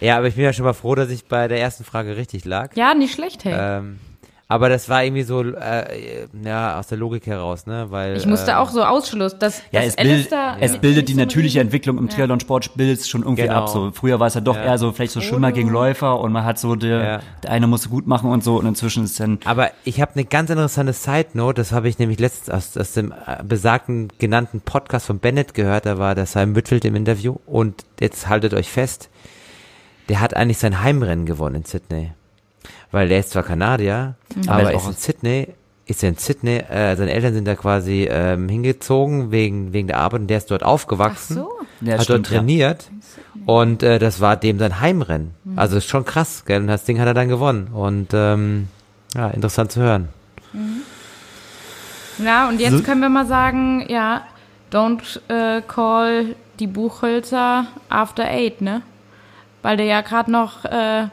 Ja, aber ich bin ja schon mal froh, dass ich bei der ersten Frage richtig lag. Ja, nicht schlecht, hey. Ähm, aber das war irgendwie so, äh, ja, aus der Logik heraus, ne? Weil ich musste ähm, auch so Ausschluss, dass, Ja, dass es, bild, Alistair es bildet die natürliche Entwicklung im Ja. Triathlon-Sport bildet es schon irgendwie Genau. ab. So, früher war es ja doch Ja. eher so vielleicht so Schwimmer gegen Läufer und man hat so der, Ja. der eine muss gut machen und so und inzwischen ist dann Aber ich habe eine ganz interessante Side Note, das habe ich nämlich letztens aus, aus dem äh, besagten genannten Podcast von Bennett gehört, da war der Simon Whitfield im Interview und jetzt haltet euch fest, der hat eigentlich sein Heimrennen gewonnen in Sydney. Weil der ist zwar Kanadier, aber Aber ist auch in Sydney, ist er in Sydney, äh, seine Eltern sind da quasi ähm, hingezogen wegen, wegen der Arbeit und der ist dort Ach aufgewachsen so. ja, hat dort trainiert und äh, das war dem sein Heimrennen. Mhm. Also ist schon krass, gell? Und das Ding hat er dann gewonnen. Und ähm, ja, interessant zu hören. Ja, und jetzt So- können wir mal sagen, ja, don't äh, call die Buchhölzer after eight, ne? Weil du ja gerade noch äh,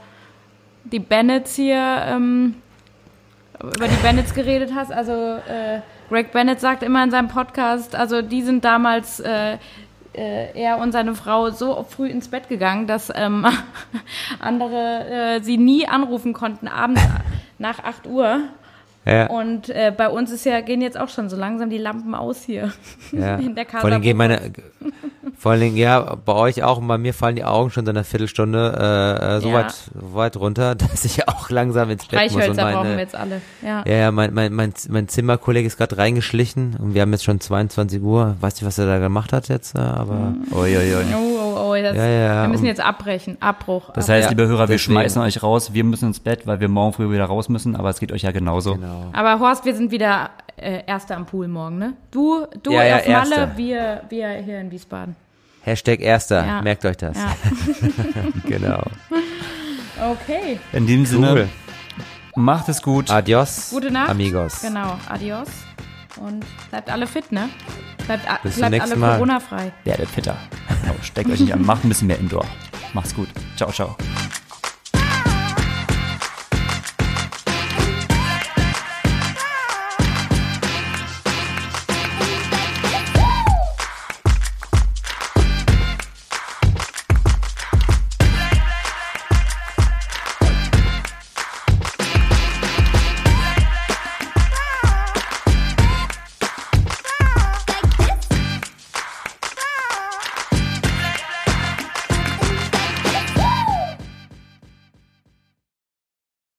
die Bennetts hier, ähm, über die Bennetts geredet hast. Also äh, Greg Bennett sagt immer in seinem Podcast, also die sind damals äh, äh, er und seine Frau so früh ins Bett gegangen, dass ähm, (laughs) andere äh, sie nie anrufen konnten, abends nach 8 Uhr. Ja, Und äh, bei uns ist ja, gehen jetzt auch schon so langsam die Lampen aus hier. (laughs) ja. in der Vor allem gehen Casa meine, vor allen Dingen, ja, bei euch auch und bei mir fallen die Augen schon seit einer Viertelstunde äh, äh, so, Ja. weit, so weit runter, (laughs) dass ich auch langsam ins Bett muss. Und Streichhölzer brauchen wir jetzt alle. Ja. ja, mein, mein, mein, mein Zimmerkollege ist gerade reingeschlichen und wir haben jetzt schon 22 Uhr. Weiß nicht, was er da gemacht hat jetzt, äh, aber Oi, oi, oi. Oh, oh, oh, das, Ja, ja, wir müssen jetzt abbrechen. Abbruch. Das heißt, Ja, liebe Hörer, wir deswegen. schmeißen euch raus, wir müssen ins Bett, weil wir morgen früh wieder raus müssen, aber es geht euch ja genauso. genau. Aber Horst, wir sind wieder äh, Erster am Pool morgen, ne? Du, du Ja, ja, auf Malle, Erster. wir, wir hier in Wiesbaden. Hashtag Erster, Ja. merkt euch das. Ja. (laughs) Genau. Okay. In dem Sinne, Cool. macht es gut. Adios, Gute Nacht. amigos. Genau. Adios. Und bleibt alle fit, ne? Bleibt, a- Bis zum bleibt nächsten alle Mal. Corona-frei. Werdet fitter. Genau, steckt euch nicht an, macht ein bisschen mehr Indoor. Macht's gut. Ciao, ciao.